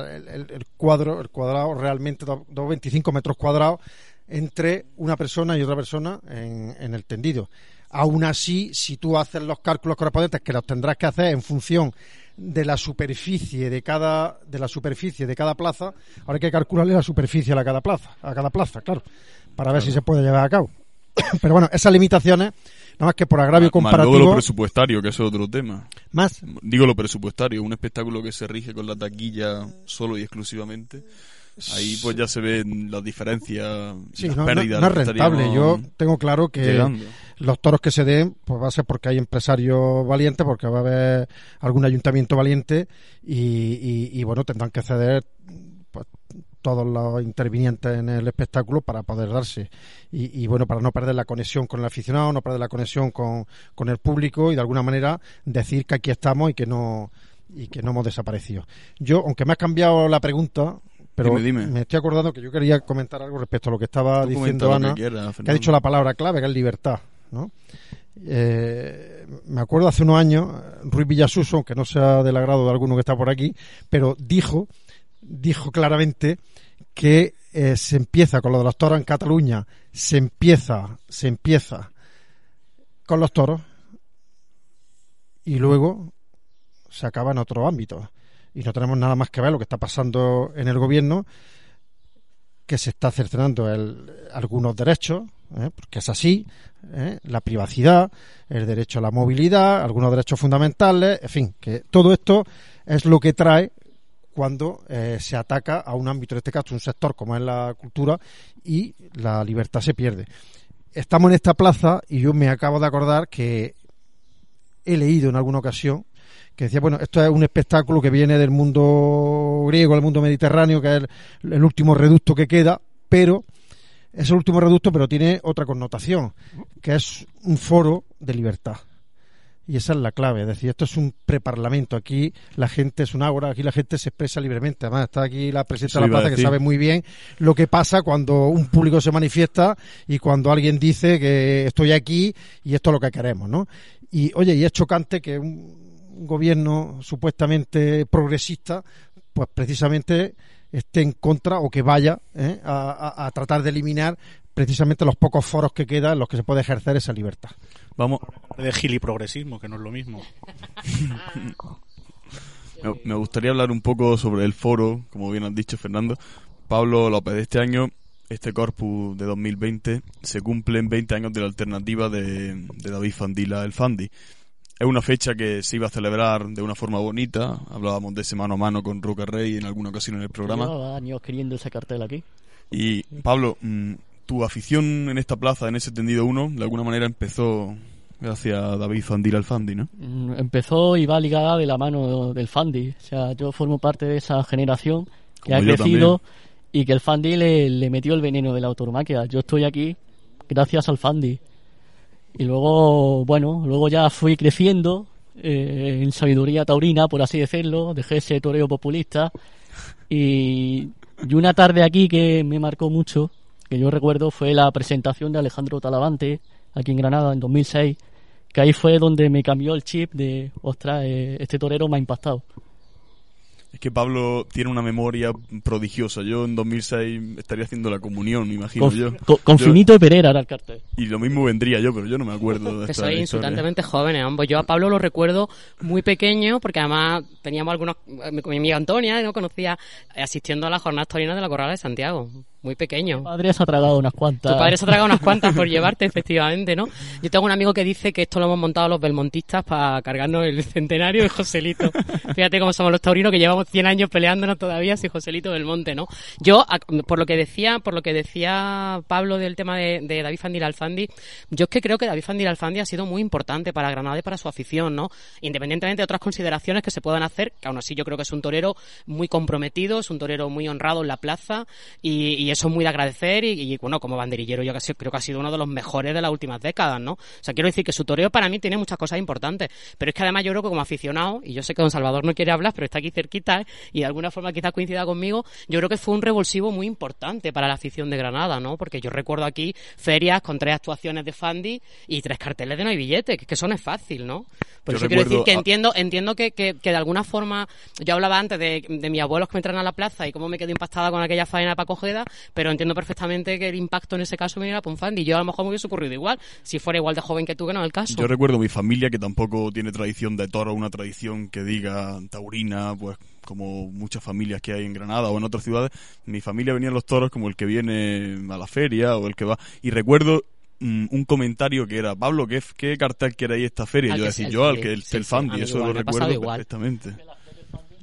el, el- cuadro, el cuadrado realmente dos- 2,25 metros cuadrados entre una persona y otra persona en, en el tendido. Aún así, si tú haces los cálculos correspondientes, que los tendrás que hacer en función de la superficie de cada de la superficie de cada plaza, ahora hay que calcularle la superficie a cada plaza, a cada plaza, claro, para ver si se puede llevar a cabo. Pero bueno, esas limitaciones, nada más que por agravio Más- más luego lo comparativo, presupuestario, que eso es otro tema. más Digo lo presupuestario, un espectáculo que se rige con la taquilla solo y exclusivamente. Ahí pues ya se ven las diferencias, Sí, las no, no- pérdidas. no es que rentable. Yo tengo claro que llegando. los toros que se den, pues va a ser porque hay empresarios valientes, porque va a haber algún ayuntamiento valiente y, y- y, bueno, tendrán que ceder pues, todos los intervinientes en el espectáculo para poder darse. Y, y, bueno, para no perder la conexión con el aficionado, no perder la conexión con, con el público y de alguna manera decir que aquí estamos y que no y que no hemos desaparecido. Yo, aunque me has cambiado la pregunta, pero Dime, dime. me estoy acordando que yo quería comentar algo respecto a lo que estaba Tú diciendo Ana que quieras, que ha dicho la palabra clave, que es libertad, ¿no? Eh, me acuerdo hace unos años, Ruiz Villasuso, aunque no sea del agrado de alguno que está por aquí, pero dijo, dijo claramente que eh, se empieza con lo de los toros en Cataluña, se empieza, se empieza con los toros y luego se acaba en otro ámbito. Y no tenemos nada más que ver lo que está pasando en el gobierno, que se está cercenando el, algunos derechos, ¿eh? porque es así, ¿eh? la privacidad, el derecho a la movilidad, algunos derechos fundamentales, en fin, que todo esto es lo que trae cuando eh, se ataca a un ámbito, en este caso un sector como es la cultura, y la libertad se pierde. Estamos en esta plaza y yo me acabo de acordar que he leído en alguna ocasión que decía, bueno, esto es un espectáculo que viene del mundo griego, del mundo mediterráneo, que es el, el último reducto que queda, pero es el último reducto, pero tiene otra connotación, que es un foro de libertad. Y esa es la clave, es decir, esto es un preparlamento. Aquí la gente es un ágora, aquí la gente se expresa libremente. Además, está aquí la presidenta de la plaza que sabe muy bien lo que pasa cuando un público se manifiesta y cuando alguien dice que estoy aquí y esto es lo que queremos, ¿no? Y oye, y es chocante que un gobierno supuestamente progresista, pues precisamente esté en contra o que vaya ¿eh? a, a- a tratar de eliminar precisamente los pocos foros que quedan en los que se puede ejercer esa libertad. Vamos, De giliprogresismo, que no es lo mismo. me, me gustaría hablar un poco sobre el foro, como bien has dicho Fernando. Pablo López, este año, este corpus de 2020, se cumplen 20 años de la alternativa de, de David Fandila, el Fandi. Es una fecha que se iba a celebrar de una forma bonita. Hablábamos de ese mano a mano con Roca Rey en alguna ocasión en el programa. Llevaba años queriendo ese cartel aquí. Y Pablo, mm, tu afición en esta plaza, en ese tendido 1, de alguna manera empezó gracias a David Fandila el Fandi, ¿no? Mm, Empezó y va ligada de la mano del Fandi. O sea, yo formo parte de esa generación que Como ha crecido y que el Fandi le, le metió el veneno de la autoromaquia. Yo estoy aquí gracias al Fandi. Y luego, bueno, luego ya fui creciendo eh, en sabiduría taurina, por así decirlo. Dejé ese toreo populista Y, y una tarde aquí que me marcó mucho, que yo recuerdo, fue la presentación de Alejandro Talavante aquí en Granada en 2006, que ahí fue donde me cambió el chip de, ostras, eh, este torero me ha impactado. Es que Pablo tiene una memoria prodigiosa. Yo en 2006 estaría haciendo la comunión, me imagino Con, yo. con- con Yo- Finito y Pereira era el cartel. Y lo mismo vendría yo, pero yo no me acuerdo de Que esta sois insultantemente jóvenes ambos. Yo a Pablo lo recuerdo muy pequeño, porque además teníamos algunos, eh, mi amiga Antonia, no conocía, eh, asistiendo a las jornadas torinas de la Corrala de Santiago. Muy pequeño. Mi padre se ha tragado unas cuantas. Tu padre se ha tragado unas cuantas por llevarte, efectivamente, ¿no? Yo tengo un amigo que dice que esto lo hemos montado los belmontistas para cargarnos el centenario de Joselito. Fíjate cómo somos los taurinos que llevamos 100 años peleándonos todavía si Joselito Belmonte, ¿no? Yo, por lo que decía, por lo que decía Pablo del tema de, de David Fandil Alfandi, yo es que creo que David Fandil Alfandi ha sido muy importante para Granada y para su afición, ¿no? Independientemente de otras consideraciones que se puedan hacer, que aún así yo creo que es un torero muy comprometido, es un torero muy honrado en la plaza y, y eso es muy de agradecer y, y, bueno, como banderillero yo creo que ha sido uno de los mejores de las últimas décadas, ¿no? O sea, quiero decir que su toreo para mí tiene muchas cosas importantes, pero es que además yo creo que como aficionado, y yo sé que don Salvador no quiere hablar, pero está aquí cerquita ¿eh? y de alguna forma quizás coincida conmigo, yo creo que fue un revulsivo muy importante para la afición de Granada, ¿no? Porque yo recuerdo aquí ferias con tres actuaciones de Fandi y tres carteles de no hay billete, que, que eso no es fácil, ¿no? Por Yo quiero decir que a- entiendo, entiendo que, que, que de alguna forma, yo hablaba antes de, de mis abuelos que me traen a la plaza y cómo me quedo impactada con aquella faena de Paco pero entiendo perfectamente que el impacto en ese caso viniera por un Fandi. Yo a lo mejor me hubiese ocurrido igual, si fuera igual de joven que tú, que no es el caso. Yo recuerdo mi familia que tampoco tiene tradición de toro, una tradición que diga taurina, pues como muchas familias que hay en Granada o en otras ciudades. Mi familia venían los toros como el que viene a la feria o el que va. Y recuerdo mm, un comentario que era, Pablo, ¿qué, qué cartel ahí esta feria? Al yo que decía, yo al que el, sí, el Fandi, a eso igual, lo recuerdo igual. perfectamente.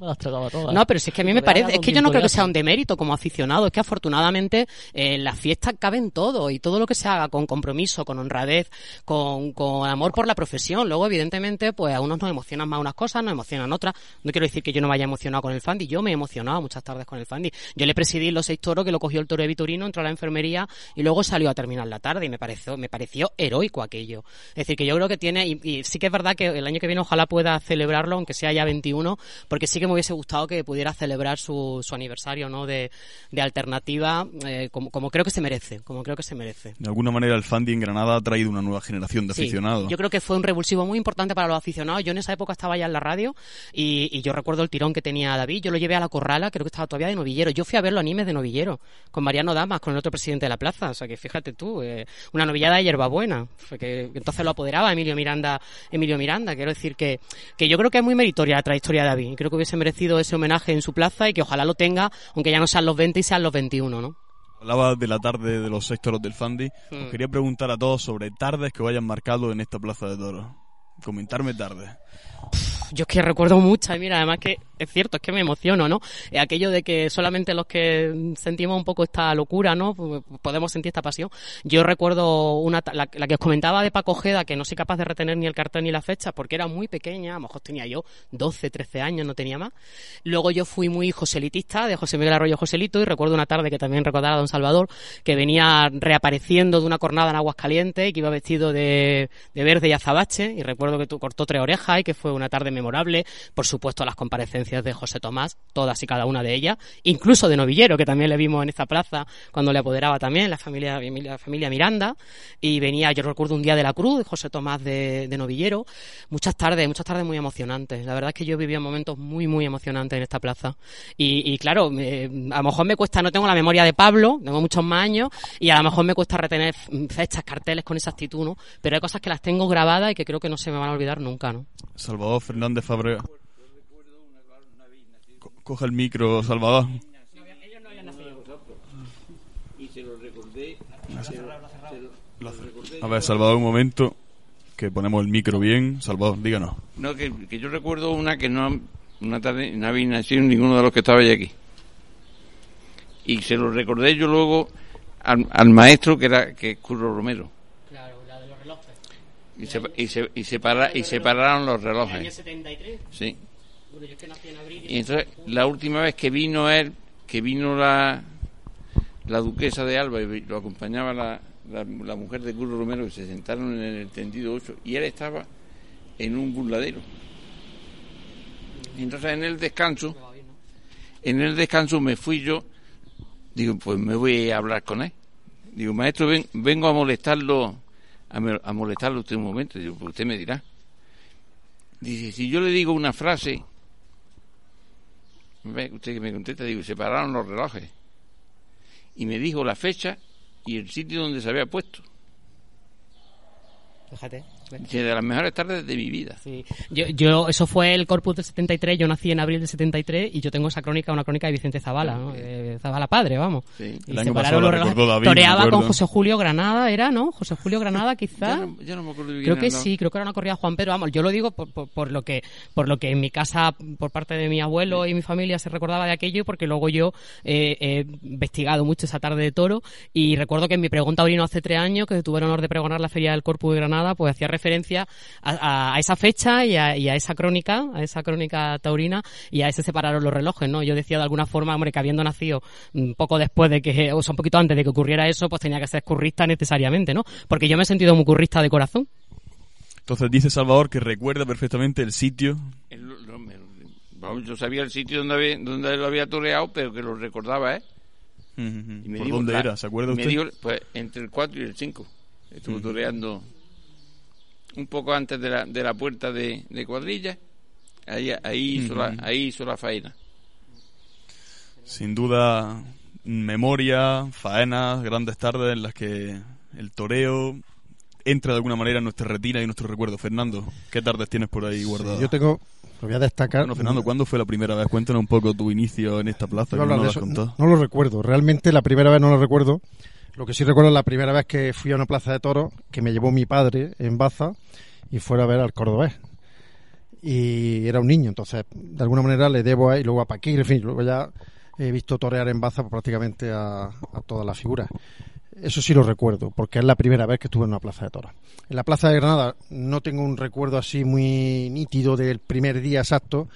Me las tragaba todas. No, pero si es que a mí me parece, es que yo no creo que sea un demérito como aficionado, es que afortunadamente eh, las fiestas caben todo y todo lo que se haga con compromiso, con honradez, con, con amor por la profesión. Luego, evidentemente, pues a unos nos emocionan más unas cosas, nos emocionan otras. No quiero decir que yo no me haya emocionado con el Fandi, yo me he emocionado muchas tardes con el Fandi. Yo le presidí los seis toros que lo cogió el toro de Vitorino, entró a la enfermería y luego salió a terminar la tarde y me pareció, me pareció heroico aquello. Es decir, que yo creo que tiene, y, y sí que es verdad que el año que viene ojalá pueda celebrarlo, aunque sea ya 21, porque sí que me hubiese gustado que pudiera celebrar su, su aniversario, ¿no? De, de alternativa, eh, como, como creo que se merece, como creo que se merece. De alguna manera el Fandi en Granada ha traído una nueva generación de Sí, aficionados. Yo creo que fue un revulsivo muy importante para los aficionados. Yo en esa época estaba ya en la radio y, y yo recuerdo el tirón que tenía David. Yo lo llevé a la corrala, creo que estaba todavía de novillero. Yo fui a ver los animes de novillero con Mariano Damas, con el otro presidente de la plaza. O sea que fíjate tú, eh, una novillada de hierbabuena. Fue que entonces lo apoderaba Emilio Miranda. Emilio Miranda. Quiero decir que, que yo creo que es muy meritoria la trayectoria de David. Creo que hubiese merecido ese homenaje en su plaza y que ojalá lo tenga, aunque ya no sean los 20 y sean los 21, ¿no? Hablaba de la tarde de los seis toros del Fandi. Hmm. Os quería preguntar a todos sobre tardes que vayan marcado en esta plaza de toros. Comentarme tardes. Yo es que recuerdo muchas, mira, además que es cierto, es que me emociono, ¿no? Eh, aquello de que solamente los que sentimos un poco esta locura, ¿no? Pues, Podemos sentir esta pasión. Yo recuerdo una, la, la que os comentaba de Paco Ojeda, que no soy capaz de retener ni el cartel ni la fecha, porque era muy pequeña, a lo mejor tenía yo 12, 13 años, no tenía más. Luego yo fui muy joselitista, de José Miguel Arroyo Joselito, y recuerdo una tarde que también recordaba a Don Salvador, que venía reapareciendo de una cornada en Aguascalientes y que iba vestido de, de verde y azabache, y recuerdo que tú cortó tres orejas y que fue una tarde memorable. Por supuesto, las comparecencias de José Tomás, todas y cada una de ellas, incluso de Novillero, que también le vimos en esta plaza cuando le apoderaba también, la familia, familia Miranda, y venía, yo recuerdo un día de la Cruz, José Tomás de, Novillero, muchas tardes, muchas tardes muy emocionantes. La verdad es que yo vivía momentos muy, muy emocionantes en esta plaza. Y, claro, a lo mejor me cuesta, no tengo la memoria de Pablo, tengo muchos más años, y a lo mejor me cuesta retener fechas, carteles con exactitud, ¿no? Pero hay cosas que las tengo grabadas y que creo que no se me van a olvidar nunca, ¿no? Salvador Fernández Fabrega. Co- Coge el micro, Salvador. A ver, Salvador, un momento. Que ponemos el micro bien. Salvador, díganos. No, que, yo recuerdo una que no una tarde no había nacido ninguno de los que estaba aquí. Y se lo recordé yo luego al, maestro que era que Curro Romero. Claro, la de los relojes. Y se, y se, y separa- y separaron los relojes. 73, Sí. bueno, yo es que nací en abril. Y entonces la última vez que vino él, que vino la, la duquesa de Alba y lo acompañaba la, la, la mujer de Curro Romero, que se sentaron en el tendido 8 y él estaba en un burladero. Y entonces en el descanso en el descanso me fui yo, digo, pues me voy a hablar con él. Digo, maestro, ven, vengo a molestarlo, a, molestarlo usted un momento. Digo, usted me dirá. Dice, si yo le digo una frase, usted que me contesta, digo, se pararon los relojes. Y me dijo la fecha y el sitio donde se había puesto. Fíjate. Dice, de las mejores tardes de mi vida. Sí. Yo, yo, eso fue el Corpus del 73, yo nací en abril del 73 y yo tengo esa crónica, una crónica de Vicente Zavala, ¿no? De Zavala padre, vamos. Sí. Y El se año pasado la recordó David, Toreaba con. José Julio Granada, ¿era, no? José Julio Granada, Ya quizás. no, ya no me acuerdo bien Creo que sí, creo que era una corrida Juan Pedro, vamos, yo lo digo por, por, por lo que por lo que en mi casa, por parte de mi abuelo y mi familia se recordaba de aquello, porque luego yo eh, he investigado mucho esa tarde de toro y recuerdo que en mi pregunta orino hace tres años, que tuve el honor de pregonar la Feria del Corpus de Granada, pues hacía referencia a, a- a esa fecha y a, y a esa crónica, a esa crónica taurina y a ese separaron los relojes, ¿no? Yo decía de alguna forma, hombre, que habiendo nacido un poco después de que, o sea, un poquito antes de que ocurriera eso, pues tenía que ser currista necesariamente, ¿no? Porque yo me he sentido muy currista de corazón. Entonces dice Salvador que recuerda perfectamente el sitio. Lo- me- vamos, yo sabía el sitio donde, había- donde lo había toreado, pero que lo recordaba, ¿eh? Y me ¿Por dijo, dónde la- era? ¿Se acuerda me usted? dijo, pues entre el 4 y el 5. Estuvo toreando un poco antes de la, de la puerta de, de cuadrilla. Ahí, ahí, hizo la, ahí hizo la faena. Sin duda, memoria, faenas, grandes tardes en las que el toreo entra de alguna manera en nuestra retina y en nuestro recuerdo. Fernando, ¿qué tardes tienes por ahí guardadas? Yo tengo, lo voy a destacar. Bueno, Fernando, ¿cuándo fue la primera vez? Cuéntanos un poco tu inicio en esta plaza. Que no lo has contado. No, no lo recuerdo. Realmente la primera vez no lo recuerdo. Lo que sí recuerdo es la primera vez que fui a una plaza de toros que me llevó mi padre en Baza y fuera a ver al cordobés. Y era un niño, entonces de alguna manera le debo a y luego a Paquir, en fin, luego ya he visto torear en Baza pues, prácticamente a, a todas las figuras. Eso sí lo recuerdo, porque es la primera vez que estuve en una plaza de toros. En la plaza de Granada no tengo un recuerdo así muy nítido del primer día exacto,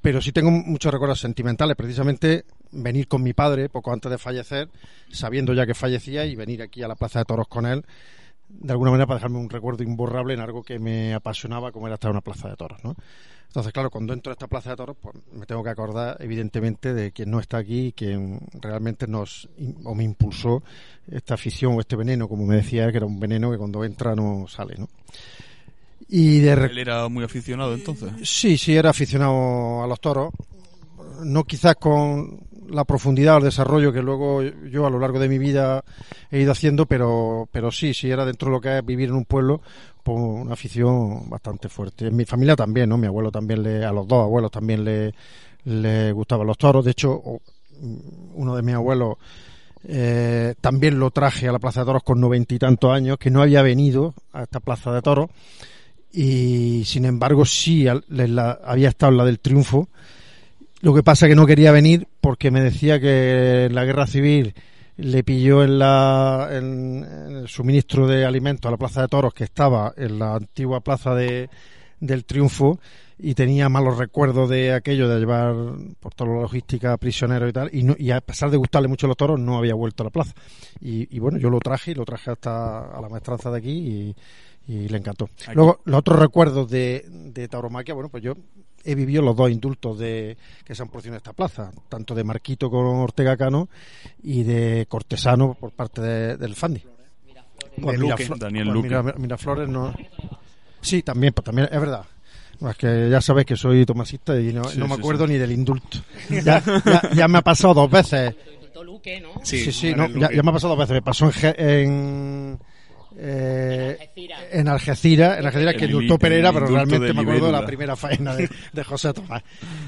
pero sí tengo muchos recuerdos sentimentales, precisamente venir con mi padre poco antes de fallecer, sabiendo ya que fallecía y venir aquí a la Plaza de Toros con él, de alguna manera para dejarme un recuerdo imborrable en algo que me apasionaba como era estar en una Plaza de Toros, ¿no? Entonces, claro, cuando entro a esta Plaza de Toros, pues me tengo que acordar evidentemente de quien no está aquí, quien realmente nos o me impulsó esta afición o este veneno, como me decía que era un veneno que cuando entra no sale, ¿no? Y de Él era muy aficionado entonces. Sí, sí, era aficionado a los toros. No quizás con la profundidad o el desarrollo que luego yo a lo largo de mi vida he ido haciendo, pero, pero sí, sí, era dentro de lo que es vivir en un pueblo, pues una afición bastante fuerte. En mi familia también, ¿no? Mi abuelo también le, a los dos abuelos también le, le gustaban los toros. De hecho, uno de mis abuelos eh, también lo traje a la Plaza de Toros con noventa y tantos años, que no había venido a esta Plaza de Toros y sin embargo sí la- había estado en la del triunfo. Lo que pasa que no quería venir porque me decía que la guerra civil le pilló en, la, en, el suministro de alimentos a la plaza de toros que estaba en la antigua plaza de, del triunfo y tenía malos recuerdos de aquello de llevar por toda la logística prisioneros y tal y, no, y a pesar de gustarle mucho los toros no había vuelto a la plaza y, y bueno yo lo traje y lo traje hasta a la maestranza de aquí y, y le encantó. Aquí. Luego, los otros recuerdos de, de tauromaquia, bueno, pues yo he vivido los dos indultos de que se han producido en esta plaza, tanto de Marquito con Ortega Cano y de Cortesano por parte de- del Fandi. Pues Luque. Miraflo- Daniel pues Luque. Mira- Miraflores no. Sí, también, pues también es verdad. Es que ya sabéis que soy tomasista y no, Sí, no me acuerdo sí. ni del indulto. Ya, ya, ya me ha pasado dos veces. Luque, ¿no? Sí, sí, no, ya, me ha pasado dos veces. Me pasó en, en, eh, en Algeciras, en Algeciras que El indultó Pereira, pero realmente me acuerdo de la primera faena de, de José Tomás.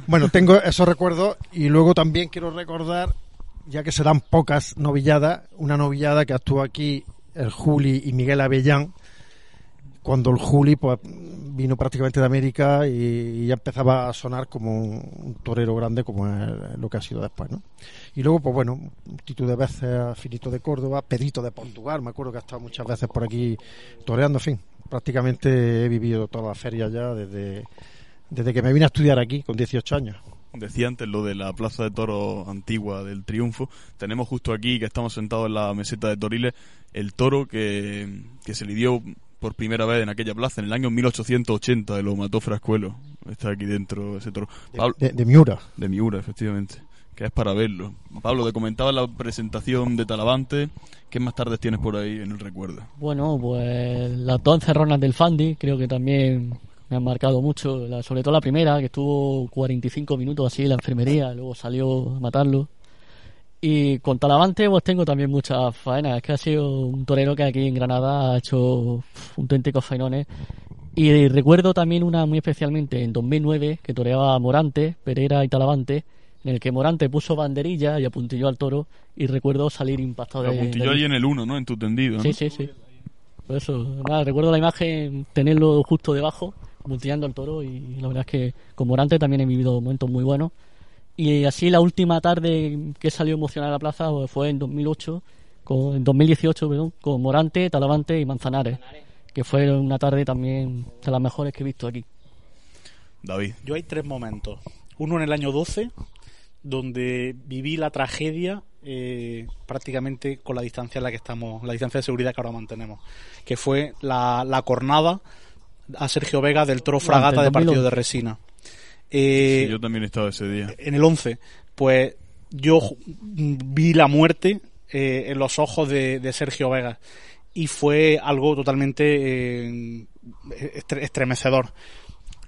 Bueno, tengo esos recuerdos y luego también quiero recordar, ya que se dan pocas novilladas, una novillada que actuó aquí el Juli y Miguel Avellán, cuando el Juli pues, vino prácticamente de América y, ya empezaba a sonar como un, torero grande como es lo que ha sido después, ¿no? Y luego, pues bueno, multitud de veces a Finito de Córdoba, Pedrito de Portugal, me acuerdo que ha estado muchas veces por aquí toreando, en fin, prácticamente he vivido todas las ferias ya desde, desde que me vine a estudiar aquí con 18 años. Decía antes lo de la plaza de toros antigua del Triunfo. Tenemos justo aquí, que estamos sentados en la meseta de Toriles, el toro que, que se lidió por primera vez en aquella plaza en el año 1880 y lo mató Frascuelo. Está aquí dentro ese toro. De, Pablo- de- de Miura. de Miura, efectivamente. que es para verlo. Pablo, te comentaba la presentación de Talavante. ¿Qué más tardes tienes por ahí en el recuerdo? Bueno, pues las dos encerronas del Fandi creo que también me han marcado mucho, la- sobre todo la primera, que estuvo 45 minutos así en la enfermería, luego salió a matarlo. Y con Talavante pues tengo también muchas faenas, es que ha sido un torero que aquí en Granada ha hecho auténticos faenones. Y recuerdo también una muy especialmente en 2009 que toreaba Morante, Pereira y Talavante, en el que Morante puso banderilla y apuntilló al toro y recuerdo salir impactado de, apuntilló ahí en el 1, ¿no? En tu tendido. ¿no? Sí, sí, sí. Por eso, nada, recuerdo la imagen, tenerlo justo debajo, multillando al toro y la verdad es que con Morante también he vivido momentos muy buenos. Y así la última tarde que salió emocionada a la plaza pues, fue en 2008, con, en 2018, perdón, con Morante, Talavante y Manzanares, que fue una tarde también de las mejores que he visto aquí. David. Yo hay tres momentos. Uno en el año 12, donde viví la tragedia eh, prácticamente con la distancia en la que estamos, la distancia de seguridad que ahora mantenemos, que fue la, la cornada a Sergio Vega del toro fragata de partido 2011. de resina. Eh, Sí, yo también he estado ese día. en el 11, pues yo vi la muerte eh, en los ojos de, de Sergio Vega y fue algo totalmente eh, estre- estremecedor.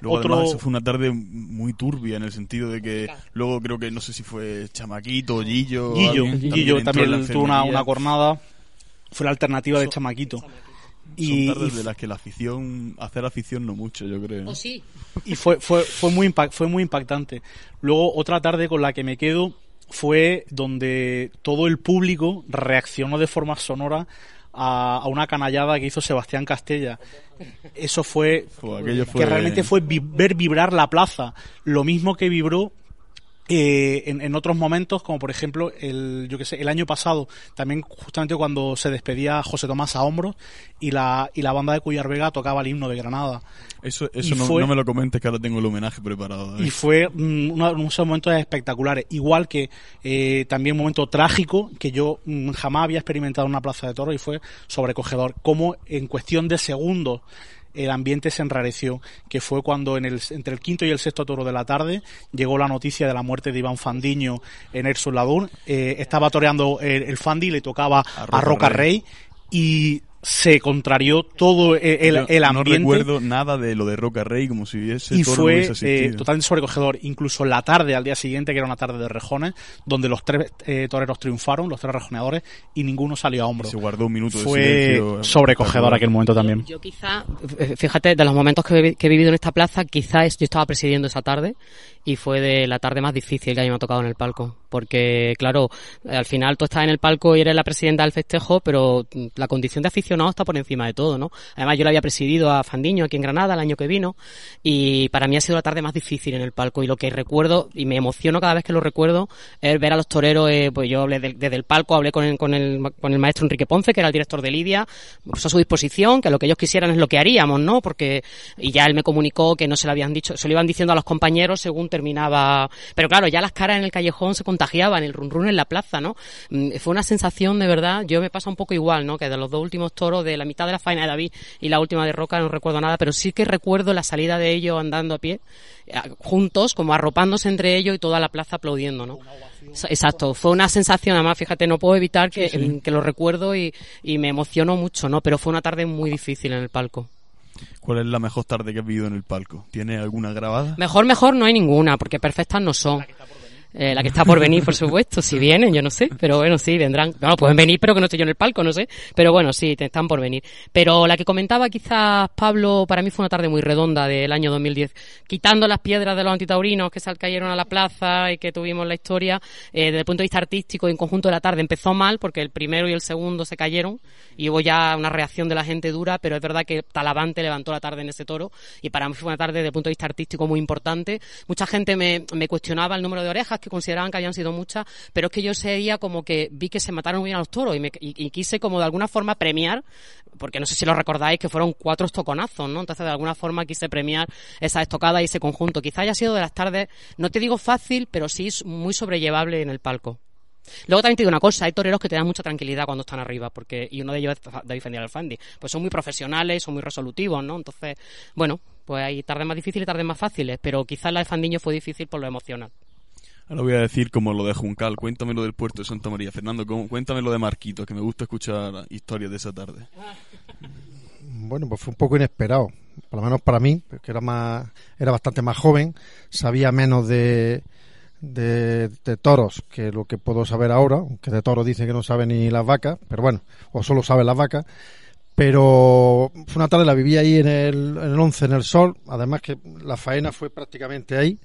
Luego Otro- además eso fue una tarde muy turbia en el sentido de que luego creo que no sé si fue Chamaquito, Gillo. Guillo, alguien Guillo entró también, en la tuvo una, una cornada, fue la alternativa de Chamaquito. Y, Son tardes y- de las que la afición, hacer afición no mucho, yo creo. O sí. y fue, fue, fue, muy impact, fue muy impactante. Luego, otra tarde con la que me quedo fue donde todo el público reaccionó de forma sonora a, a una canallada que hizo Sebastián Castella. Eso fue, Fue- aquello fue- que realmente fue vi- ver vibrar la plaza, lo mismo que vibró eh, en, en otros momentos, como por ejemplo el, yo que sé, el año pasado, también justamente cuando se despedía José Tomás a hombros y la, y la banda de Cuyar Vega tocaba el himno de Granada. Eso, eso no, fue- no me lo comentes que ahora tengo el homenaje preparado. Y fue mm, uno- unos momentos espectaculares. Igual que eh, también un momento trágico que yo mm, jamás había experimentado en una plaza de toros y fue sobrecogedor. Como en cuestión de segundos el ambiente se enrareció, que fue cuando en el, entre el quinto y el sexto toro de la tarde llegó la noticia de la muerte de Iván Fandiño en el. Eh, estaba toreando el, el Fandi, le tocaba a Roca Roca, Rey. Rey. y se contrarió todo el, el- el no ambiente recuerdo nada de lo de Roca Rey como si ese y no fue hubiese eh, totalmente sobrecogedor. Incluso la tarde, al día siguiente, que era una tarde de rejones, donde los tres eh, toreros triunfaron, los tres rejoneadores, y ninguno salió a hombro. Se guardó un minuto de Fue silencio. sobrecogedor aquel momento también. Yo quizá, eh, fíjate, de los momentos que, he- que he vivido en esta plaza, quizás yo estaba presidiendo esa tarde y fue de la tarde más difícil que a mí me ha tocado en el palco. Porque, claro, al final tú estás en el palco y eres la presidenta del festejo, pero la condición de aficionado está por encima de todo, ¿no? Además, yo le había presidido a Fandiño aquí en Granada el año que vino y para mí ha sido la tarde más difícil en el palco y lo que recuerdo y me emociono cada vez que lo recuerdo es ver a los toreros, eh, pues yo hablé del- desde el palco, hablé con el, con, el, con el maestro Enrique Ponce, que era el director de Lidia, pues a su disposición, que lo que ellos quisieran es lo que haríamos, ¿no? Porque, y ya él me comunicó que no se lo habían dicho, se lo iban diciendo a los compañeros según terminaba, pero claro, ya las caras en el callejón se contagiaban, el run run en la plaza, ¿no? Mm, Fue una sensación de verdad, yo me pasa un poco igual, ¿no? Que de los dos últimos toros, de la mitad de la faena de David y la última de Roca, no recuerdo nada, pero sí que recuerdo la salida de ellos andando a pie, eh, juntos, como arropándose entre ellos y toda la plaza aplaudiendo, ¿no? Exacto, fue una sensación, además, fíjate, no puedo evitar que, em, que lo recuerdo y, y me emocionó mucho, ¿no? Pero fue una tarde muy difícil en el palco. ¿Cuál es la mejor tarde que has vivido en el palco? ¿Tiene alguna grabada? Mejor, mejor no hay ninguna, porque perfectas no son. Eh, la que está por venir, por supuesto, si vienen, yo no sé, pero bueno, sí, vendrán. No, pueden venir, pero que no estoy yo en el palco, no sé. Pero bueno, sí, están por venir. Pero la que comentaba quizás Pablo, para mí fue una tarde muy redonda del año 2010. Quitando las piedras de los antitaurinos que se cayeron a la plaza y que tuvimos la historia, eh, desde el punto de vista artístico y en conjunto de la tarde empezó mal, porque el primero y el segundo se cayeron y hubo ya una reacción de la gente dura, pero es verdad que Talavante levantó la tarde en ese toro y para mí fue una tarde desde el punto de vista artístico muy importante. Mucha gente me, me cuestionaba el número de orejas, que consideraban que habían sido muchas, pero es que yo ese día como que vi que se mataron bien a los toros y, me, y, y quise como de alguna forma premiar, porque no sé si lo recordáis, que fueron cuatro estoconazos, ¿no? Entonces de alguna forma quise premiar esa estocada y ese conjunto. Quizá haya sido de las tardes, no te digo fácil, pero sí muy sobrellevable en el palco. Luego también te digo una cosa, hay toreros que te dan mucha tranquilidad cuando están arriba, porque, y uno de ellos es David Fendial Alfandi, pues son muy profesionales, son muy resolutivos, ¿no? Entonces, bueno, pues hay tardes más difíciles y tardes más fáciles, pero quizás la de Fandiño fue difícil por lo emocional. Ahora voy a decir como lo de Juncal. Cuéntame lo del puerto de Santa María. Fernando, ¿cómo- cuéntame lo de Marquito, que me gusta escuchar historias de esa tarde. Bueno, pues fue un poco inesperado, por lo menos para mí, que era más, era bastante más joven, sabía menos de, de, de toros que lo que puedo saber ahora, aunque de toros dice que no sabe ni las vacas, pero bueno, o solo sabe las vacas. Pero fue una tarde, la viví ahí en el, en el 11, en el sol, además que la faena fue prácticamente ahí.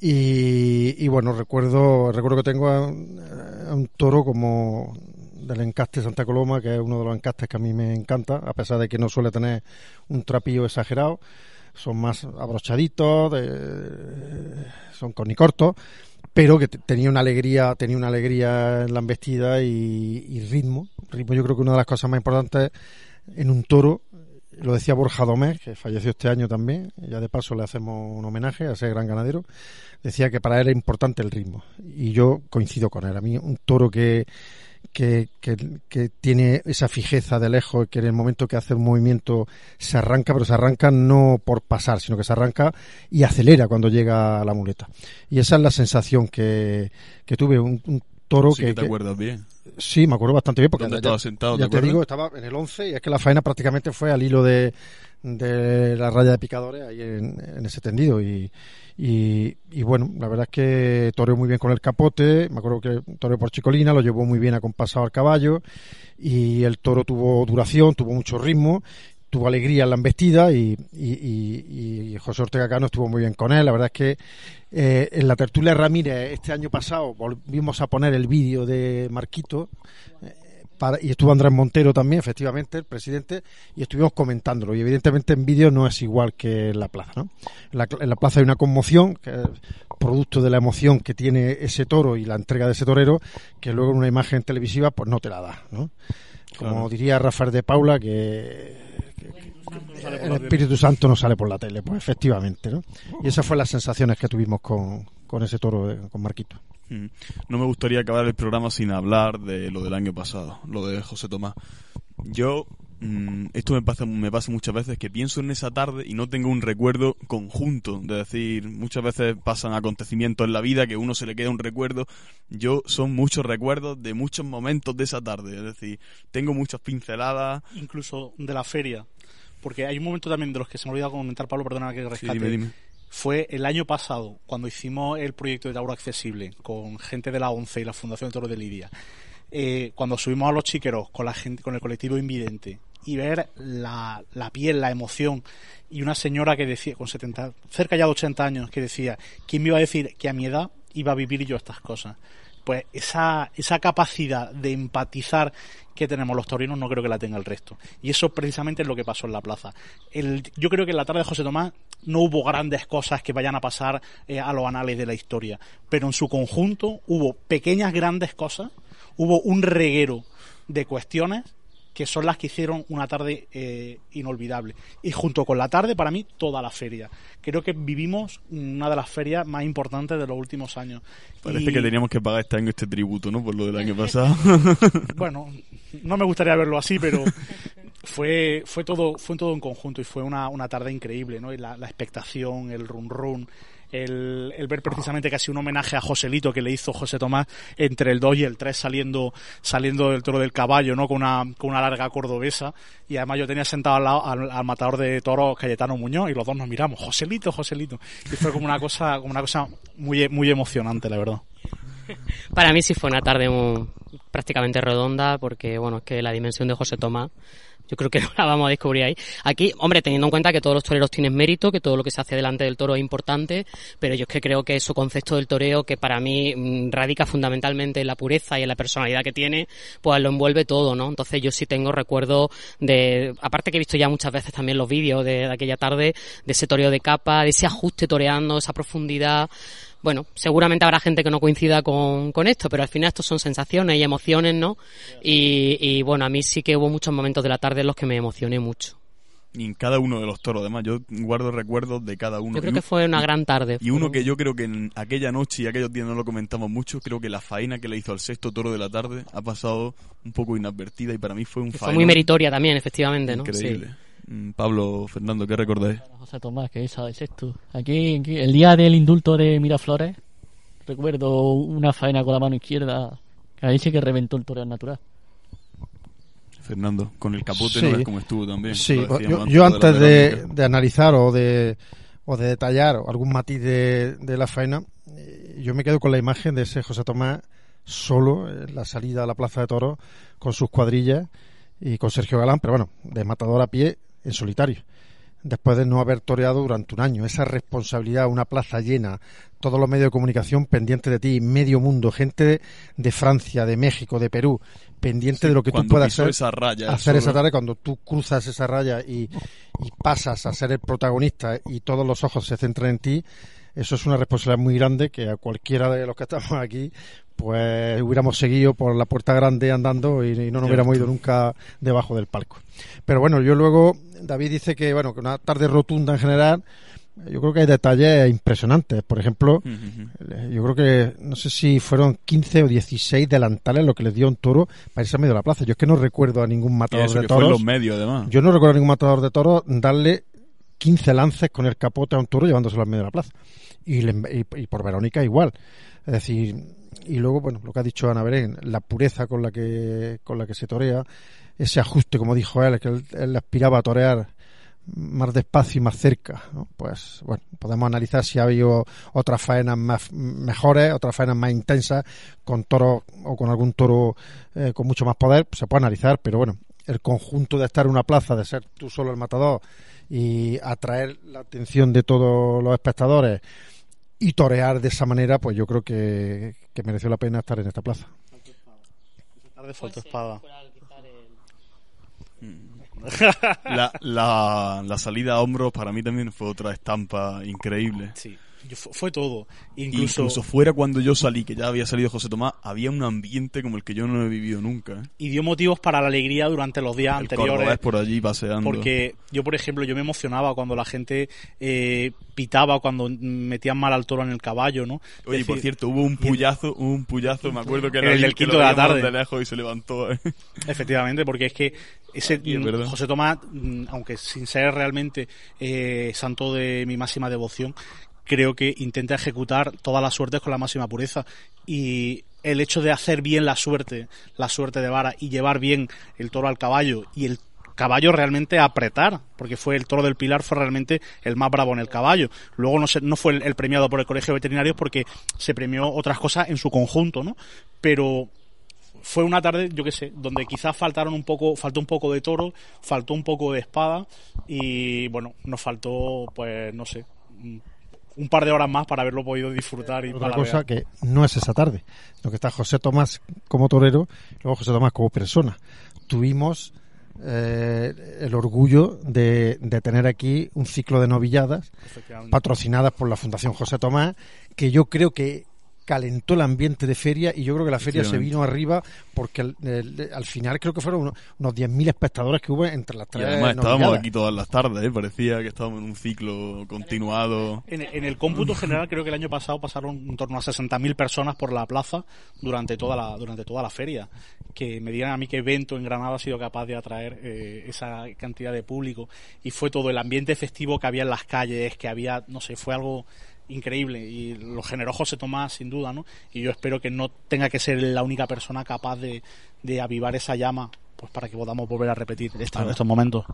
Y, y bueno, recuerdo, recuerdo que tengo a un, toro como del encaste Santa Coloma, que es uno de los encastes que a mí me encanta, a pesar de que no suele tener un trapillo exagerado. Son más abrochaditos, de- son cornicortos, pero que te- tenía una alegría, tenía una alegría en la embestida y, y ritmo. Ritmo yo creo que una de las cosas más importantes en un toro, lo decía Borja Domés, que falleció este año también, ya de paso le hacemos un homenaje a ese gran ganadero, decía que para él era importante el ritmo. Y yo coincido con él. A mí un toro que, que, que, que tiene esa fijeza de lejos, que en el momento que hace un movimiento se arranca, pero se arranca no por pasar, sino que se arranca y acelera cuando llega a la muleta. Y esa es la sensación que, que tuve, un, un toro Sí que, que te acuerdas bien. Sí, me acuerdo bastante bien porque ¿Dónde ya- estabas sentado, te Ya te, acuerdas? digo, estaba en el 11 y es que la faena prácticamente fue al hilo de, de la raya de picadores ahí en, en ese tendido y, y, y bueno, la verdad es que toreó muy bien con el capote, me acuerdo que toreó por Chicolina, lo llevó muy bien acompasado al caballo y el toro tuvo duración, tuvo mucho ritmo tuvo alegría en la embestida y, y, José Ortega Cano estuvo muy bien con él. La verdad es que eh, en la tertulia Ramírez este año pasado volvimos a poner el vídeo de Marquito eh, para- y estuvo Andrés Montero también, efectivamente, el presidente, y estuvimos comentándolo. Y evidentemente en vídeo no es igual que en la plaza, ¿no? En la, en la plaza hay una conmoción, que es producto de la emoción que tiene ese toro y la entrega de ese torero, que luego en una imagen televisiva pues no te la da, ¿no? Como Claro. diría Rafael de Paula, que el Espíritu Santo no sale por la tele, pues efectivamente, ¿no? Y esas fueron las sensaciones que tuvimos con, con ese toro, de- con Marquito. Mm. No me gustaría acabar el programa sin hablar de lo del año pasado, lo de José Tomás. Yo, mm, esto me pasa, me pasa muchas veces que pienso en esa tarde y no tengo un recuerdo conjunto. De decir, muchas veces pasan acontecimientos en la vida que a uno se le queda un recuerdo. Yo son muchos recuerdos de muchos momentos de esa tarde. Es decir, tengo muchas pinceladas. incluso de la feria. Porque hay un momento también de los que se me ha olvidado comentar, Pablo, perdona que Sí, rescate. dime, dime. Fue el año pasado, cuando hicimos el proyecto de Tauro Accesible con gente de la ONCE y la Fundación del Toro de Lidia. Eh, cuando subimos a los chiqueros con la gente, con el colectivo invidente y ver la, la piel, la emoción y una señora que decía, con 70, cerca ya de 80 años, que decía, ¿quién me iba a decir que a mi edad iba a vivir yo estas cosas? Pues esa, esa capacidad de empatizar que tenemos los taurinos no creo que la tenga el resto. Y eso precisamente es lo que pasó en la plaza. El, yo creo que en la tarde de José Tomás no hubo grandes cosas que vayan a pasar eh, a los anales de la historia, pero en su conjunto hubo pequeñas grandes cosas, hubo un reguero de cuestiones que son las que hicieron una tarde eh, inolvidable. Y junto con la tarde, para mí, toda la feria. Creo que vivimos una de las ferias más importantes de los últimos años. Parece Y- que teníamos que pagar este año este tributo, ¿no? Por lo del año pasado. bueno, no me gustaría verlo así, pero fue, fue todo, fue todo en conjunto y fue una, una tarde increíble, ¿no? Y la, la expectación, el run run, el, ver precisamente casi un homenaje a Joselito que le hizo José Tomás entre el 2 y el 3 saliendo, saliendo del toro del caballo, ¿no? Con una, con una larga cordobesa. Y además yo tenía sentado al lado al, al matador de toros Cayetano Muñoz y los dos nos miramos, Joselito, Joselito. Y fue como una cosa, como una cosa muy, muy emocionante, la verdad. Para mí sí fue una tarde muy- prácticamente redonda porque, bueno, es que la dimensión de José Tomás, yo creo que no la vamos a descubrir ahí. Aquí, hombre, teniendo en cuenta que todos los toreros tienen mérito, que todo lo que se hace delante del toro es importante, pero yo es que creo que su concepto del toreo, que para mí mm, radica fundamentalmente en la pureza y en la personalidad que tiene, pues lo envuelve todo, ¿no? Entonces yo sí tengo recuerdo de, aparte que he visto ya muchas veces también los vídeos de, de aquella tarde, de ese toreo de capa, de ese ajuste toreando, esa profundidad, bueno, seguramente habrá gente que no coincida con, con esto, pero al final esto son sensaciones y emociones, ¿no? Y, y bueno, a mí sí que hubo muchos momentos de la tarde en los que me emocioné mucho. y en cada uno de los toros, además, yo guardo recuerdos de cada uno. Yo creo que fue una gran tarde. Y uno que yo creo que en aquella noche y aquellos días no lo comentamos mucho, creo que la faena que le hizo al sexto toro de la tarde ha pasado un poco inadvertida y para mí fue un faena fue muy meritoria también, efectivamente, ¿no? increíble. Sí. Mm, Pablo, Fernando, ¿qué recordáis? José Tomás, que esa es esto. Aquí, aquí, el día del indulto de Miraflores, recuerdo una faena con la mano izquierda, que ahí sí que reventó el toreo natural. Fernando, con el capote Sí. no ves cómo estuvo también. Sí, yo, antes de analizar o de, o de detallar algún matiz de, de la faena, eh, yo me quedo con la imagen de ese José Tomás solo en la salida a la Plaza de Toros con sus cuadrillas y con Sergio Galán, pero bueno, de matador a pie en solitario. Después de no haber toreado durante un año, esa responsabilidad, una plaza llena, todos los medios de comunicación pendientes de ti, medio mundo, gente de, Francia, de México, de Perú, pendiente de lo que tú puedas hacer esa raya, hacer esa tarea cuando tú cruzas esa raya y, y pasas a ser el protagonista y todos los ojos se centran en ti, eso es una responsabilidad muy grande que a cualquiera de los que estamos aquí pues hubiéramos seguido por la puerta grande andando y, y no nos hubiéramos ido nunca debajo del palco. Pero bueno, yo luego, David dice que bueno, que una tarde rotunda en general, yo creo que hay detalles impresionantes. Por ejemplo, eh, yo creo que no sé si fueron 15 o 16 delantales lo que les dio un toro para irse a medio de la plaza. Yo es que no recuerdo a ningún matador eso de que fue en toros. los medios, además. Yo no recuerdo a ningún matador de toros darle 15 lances con el capote a un toro llevándoselo al medio de la plaza. Y, le- y- y por Verónica igual. Es decir, y luego, bueno, lo que ha dicho Ana Belén, la pureza con la que, con la que se torea, ese ajuste, como dijo él, que él, aspiraba a torear más despacio y más cerca, pues bueno, podemos analizar si ha habido otras faenas más mejores, otras faenas más intensas, con toros o con algún toro eh, con mucho más poder, se puede analizar, pero bueno, el conjunto de estar en una plaza, de ser tú solo el matador y atraer la atención de todos los espectadores y torear de esa manera, pues yo creo que, que mereció la pena estar en esta plaza. Tarde falta espada. La, la, la salida a hombros para mí también fue otra estampa increíble. Sí, yo- fue, todo. Incluso, Incluso fuera cuando yo salí, que ya había salido José Tomás, había un ambiente como el que yo no he vivido nunca. ¿eh? y dio motivos para la alegría durante los días El anteriores. por allí paseando. Porque yo, por ejemplo, yo me emocionaba cuando la gente eh, pitaba, cuando metían mal al toro en el caballo, ¿no? Oye, por cierto, hubo un puyazo, hubo un puyazo, me acuerdo que En era el que lo quinto de la tarde. de lejos y se levantó. ¿eh? Efectivamente, porque es que ese Aquí es verdad. José Tomás, mm, aunque sin ser realmente santo de mi máxima devoción, creo que intenta ejecutar todas las suertes con la máxima pureza. Y el hecho de hacer bien la suerte, la suerte de vara, y llevar bien el toro al caballo y el caballo realmente apretar, porque fue el toro del Pilar fue realmente el más bravo en el caballo. Luego no se, no fue el, premiado por el Colegio de Veterinarios porque se premió otras cosas en su conjunto, ¿no? Pero fue una tarde, yo qué sé, donde quizás faltaron un poco, faltó un poco de toro, faltó un poco de espada y bueno, nos faltó, pues no sé, un- par de horas más para haberlo podido disfrutar y Otra cosa que no es esa tarde, lo que está José Tomás como torero, luego José Tomás como persona. Tuvimos eh, el orgullo de, de tener aquí un ciclo de novilladas patrocinadas por la Fundación José Tomás, que yo creo que calentó el ambiente de feria y yo creo que la feria se vino arriba porque al, el- al final creo que fueron unos, unos 10.000 espectadores que hubo entre las Y tres además estábamos aquí todas las tardes, ¿eh? parecía que estábamos en un ciclo continuado. En, en el cómputo general creo que el año pasado pasaron en torno a 60.000 personas por la plaza durante toda la durante toda la feria. Que me digan a mí qué evento en Granada ha sido capaz de atraer eh, esa cantidad de público y fue todo el ambiente festivo que había en las calles, que había, no sé, fue algo increíble y lo generó José Tomás sin duda, ¿no? Y yo espero que no tenga que ser la única persona capaz de, de avivar esa llama pues para que podamos volver a repetir esta- estos momentos.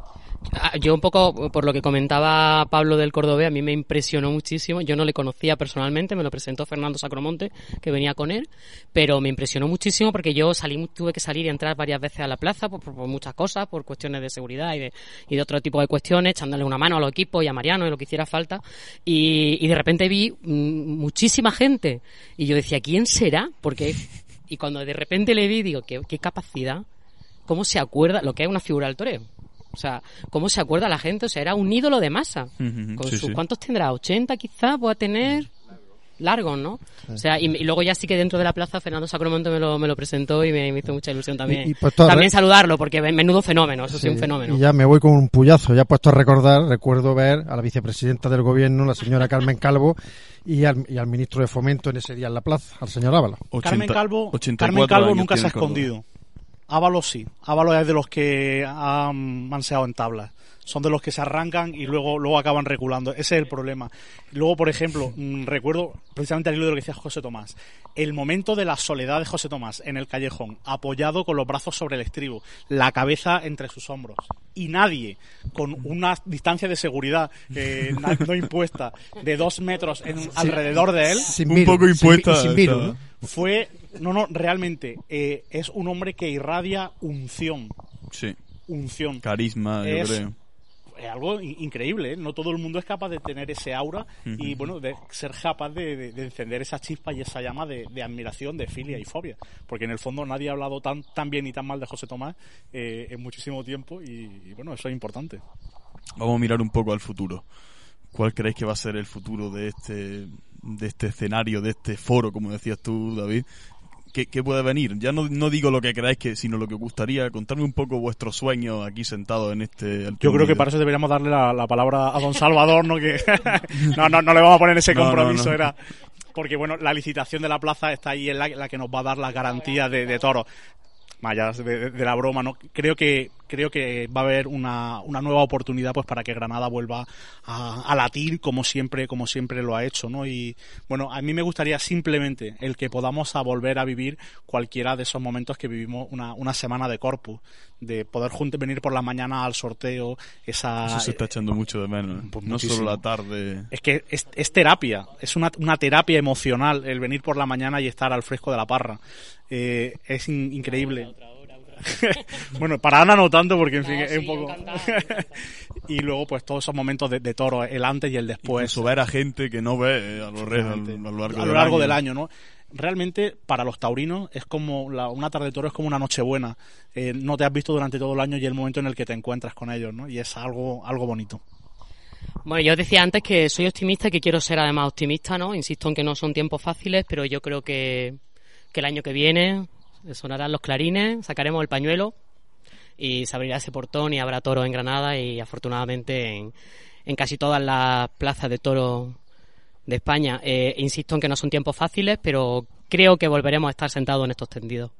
Ah, Yo un poco, por lo que comentaba Pablo del Cordobés, a mí me impresionó muchísimo. Yo no le conocía personalmente, me lo presentó Fernando Sacromonte, que venía con él, pero me impresionó muchísimo porque yo salí, tuve que salir y entrar varias veces a la plaza por, por- por muchas cosas, por cuestiones de seguridad y de, y de otro tipo de cuestiones, echándole una mano a los equipos y a Mariano y lo que hiciera falta. Y, y de repente vi mm, muchísima gente y yo decía, ¿quién será? Porque, y cuando de repente le vi, digo, ¿qué, qué capacidad? ¿Cómo se acuerda lo que es una figura del toreo? O sea, ¿cómo se acuerda la gente? O sea, era un ídolo de masa. Con sí, sus, sí. ¿Cuántos tendrá? ¿80 quizás? ¿Pueda tener? Largos, ¿no? O sea, y, y luego ya sí que dentro de la plaza Fernando Sacromonte me lo, me lo presentó y me, me hizo mucha ilusión también. Y- y puesto a también re- saludarlo, porque menudo fenómeno, eso sí, Sí, un fenómeno. Y ya me voy con un puyazo. Ya puesto a recordar, recuerdo ver a la vicepresidenta del gobierno, la señora Carmen Calvo, y al, y al ministro de Fomento en ese día en la plaza, al señor Ábalos. Carmen 80 Calvo, 84 Carmen Calvo años nunca se ha escondido. Ábalos sí. Ábalos es de los que han manseado en tablas. Son de los que se arrancan y luego, luego acaban reculando. Ese es el problema. Luego, por ejemplo, mm, recuerdo precisamente al hilo de lo que decía José Tomás, el momento de la soledad de José Tomás en el callejón, apoyado con los brazos sobre el estribo, la cabeza entre sus hombros, y nadie con una distancia de seguridad eh, no impuesta de dos metros en- alrededor de él, Sin Un poco impuesta, sin fue, no, no, realmente, eh, es un hombre que irradia unción, Sí, unción. carisma, yo creo. Es algo in- increíble, ¿eh? no todo el mundo es capaz de tener ese aura y bueno, de ser capaz de, de- de encender esa chispa y esa llama de, de admiración, de filia y fobia, porque en el fondo nadie ha hablado tan, tan bien y tan mal de José Tomás eh, en muchísimo tiempo y, y, bueno, eso es importante. Vamos a mirar un poco al futuro. ¿Cuál creéis que va a ser el futuro de este, de este escenario, de este foro, como decías tú, David? ¿Qué, qué puede venir? Ya no, no digo lo que creáis, que, sino lo que os gustaría. Contarme un poco vuestros sueños aquí sentados en este... Yo creo que para eso deberíamos darle la, la palabra a don Salvador, ¿no? Que no, no, no le vamos a poner ese No, no, compromiso, no. era porque bueno, la licitación de la plaza está ahí en la, la que nos va a dar las garantías de, de toros. Más allá de, de la broma, ¿no? Creo que creo que va a haber una, una nueva oportunidad pues para que Granada vuelva a, a latir como siempre como siempre lo ha hecho, ¿no? Y bueno, a mí me gustaría simplemente el que podamos a volver a vivir cualquiera de esos momentos que vivimos una, una semana de corpus, de poder juntos venir por la mañana al sorteo, esa Eso se está echando mucho de menos. Pues no muchísimo. solo la tarde. es que es, es terapia, es una, una terapia emocional el venir por la mañana y estar al fresco de la parra. Eh, es in- increíble. bueno, para Ana no tanto porque en fin es un poco... encantada, encantada. y luego pues todos esos momentos de, de toro, el antes y el después. Incluso ver a gente que no ve eh, a lo, re- a lo largo, a lo largo del año, ¿no? Realmente, para los taurinos, es como la- una tarde de toro es como una noche buena. Eh, no te has visto durante todo el año y el momento en el que te encuentras con ellos, ¿no? Y es algo, algo bonito. Bueno, yo decía antes que soy optimista y que quiero ser además optimista, ¿no? Insisto en que no son tiempos fáciles, pero yo creo que, que el año que viene sonarán los clarines, sacaremos el pañuelo y se abrirá ese portón y habrá toros en Granada y afortunadamente en, en casi todas las plazas de toros de España. Eh, insisto en que no son tiempos fáciles, pero creo que volveremos a estar sentados en estos tendidos.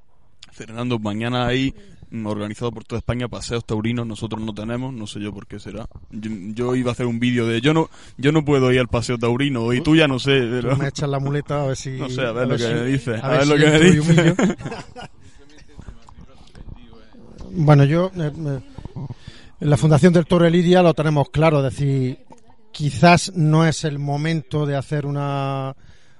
Fernando, mañana hay mm, organizado por toda España paseos taurinos, nosotros no tenemos, no sé yo por qué será. Yo, yo iba a hacer un vídeo de yo no yo no puedo ir al paseo taurino y tú ya no sé, pero me echas la muleta a ver si... no sé, a ver lo que si- me dice, a, a ver, lo que me entro y dice. humillo. Bueno, yo... eh, eh, en la Fundación del Toro Lidia lo tenemos claro, es decir, quizás no es el momento de hacer una,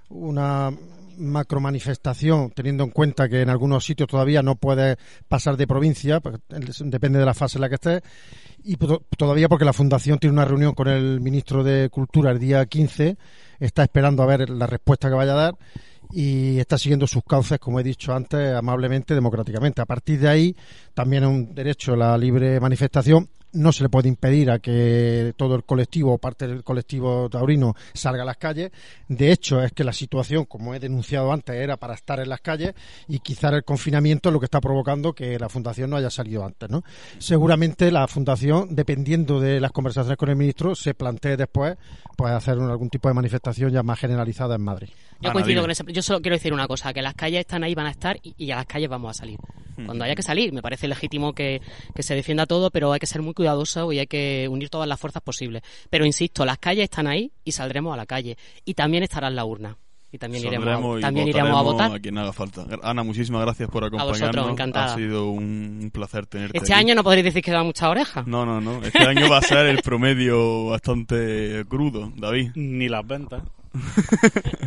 una macro manifestación, teniendo en cuenta que en algunos sitios todavía no puedes pasar de provincia, porque depende de la fase en la que estés, y to- todavía porque la Fundación tiene una reunión con el ministro de Cultura el día 15, está esperando a ver la respuesta que vaya a dar y está siguiendo sus cauces, como he dicho antes, amablemente, democráticamente. A partir de ahí, también es un derecho la libre manifestación. No se le puede impedir a que todo el colectivo o parte del colectivo taurino salga a las calles. De hecho, es que la situación, como he denunciado antes, era para estar en las calles y quizá el confinamiento es lo que está provocando que la Fundación no haya salido antes. ¿no? Seguramente la Fundación, dependiendo de las conversaciones con el ministro, se plantee después pues, hacer algún tipo de manifestación ya más generalizada en Madrid. Yo Ana, coincido dime. con ese. Yo solo quiero decir una cosa, que las calles están ahí, van a estar y, y a las calles vamos a salir. Cuando haya que salir, me parece legítimo que, que se defienda todo, pero hay que ser muy cuidadoso y hay que unir todas las fuerzas posibles. Pero insisto, las calles están ahí y saldremos a la calle. Y también estarán la urna. Y también iremos, a, y también iremos a votar. a quien haga falta. Ana, muchísimas gracias por vosotros, acompañarnos. encantada. Ha sido un, un placer tenerte Este aquí. año no podréis decir que da mucha oreja. No, no, no. Este año va a ser el promedio bastante crudo, David. Ni las ventas.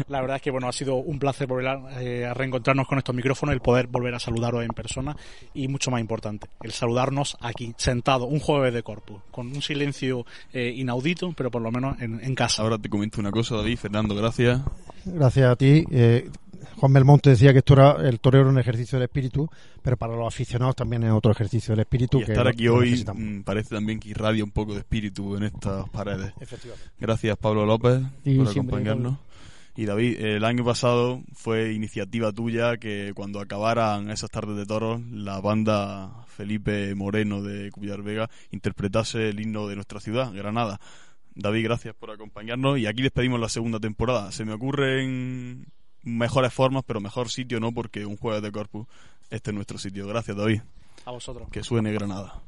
La verdad es que bueno ha sido un placer volver a, eh, a reencontrarnos con estos micrófonos, el poder volver a saludaros en persona y mucho más importante, el saludarnos aquí, sentado, un jueves de corpus, con un silencio eh, inaudito, pero por lo menos en, en casa. Ahora te comento una cosa, David. Fernando, gracias. Gracias a ti. Eh, Juan Belmonte decía que esto era el toreo era un ejercicio del espíritu, pero para los aficionados también es otro ejercicio del espíritu. Y que estar aquí hoy mm, parece también que irradia un poco de espíritu en estas paredes. Efectivamente. Gracias, Pablo López, Sí, por acompañarnos. Y David, el año pasado fue iniciativa tuya que cuando acabaran esas tardes de toros, la banda Felipe Moreno de Cuyar Vega interpretase el himno de nuestra ciudad, Granada. David, gracias por acompañarnos y aquí despedimos la segunda temporada. Se me ocurren mejores formas, pero mejor sitio no, porque un jueves de Corpus, este es nuestro sitio. Gracias, David. A vosotros. Que suene Granada.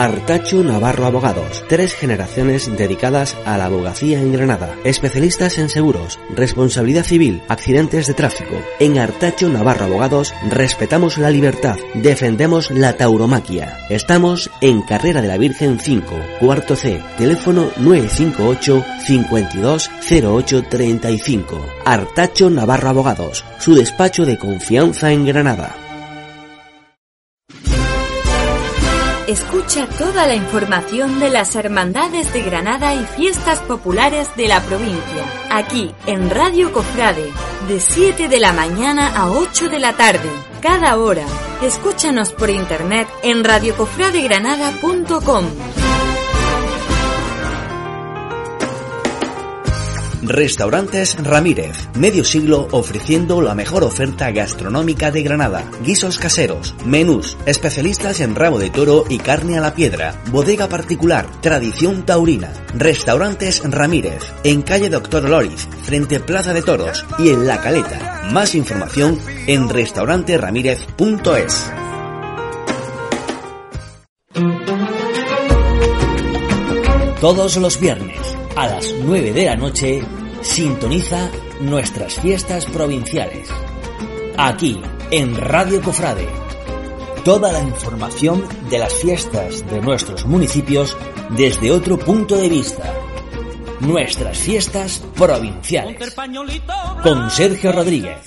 Artacho Navarro Abogados. Tres generaciones dedicadas a la abogacía en Granada. Especialistas en seguros, responsabilidad civil, accidentes de tráfico. En Artacho Navarro Abogados respetamos la libertad, defendemos la tauromaquia. Estamos en Carrera de la Virgen 5, cuarto C, teléfono 958 52 0835. Artacho Navarro Abogados, su despacho de confianza en Granada. Escucha toda la información de las hermandades de Granada y fiestas populares de la provincia, aquí en Radio Cofrade, de 7 de la mañana a 8 de la tarde, cada hora. Escúchanos por internet en radiocofradegranada.com. Restaurantes Ramírez, medio siglo ofreciendo la mejor oferta gastronómica de Granada. Guisos caseros, menús, especialistas en rabo de toro y carne a la piedra, bodega particular, tradición taurina. Restaurantes Ramírez, en calle Doctor Loris, frente Plaza de Toros y en La Caleta. Más información en restauranteramírez.es. Todos los viernes a las 9 de la noche, sintoniza nuestras fiestas provinciales. Aquí, en Radio Cofrade. Toda la información de las fiestas de nuestros municipios desde otro punto de vista. Nuestras fiestas provinciales. Con Sergio Rodríguez.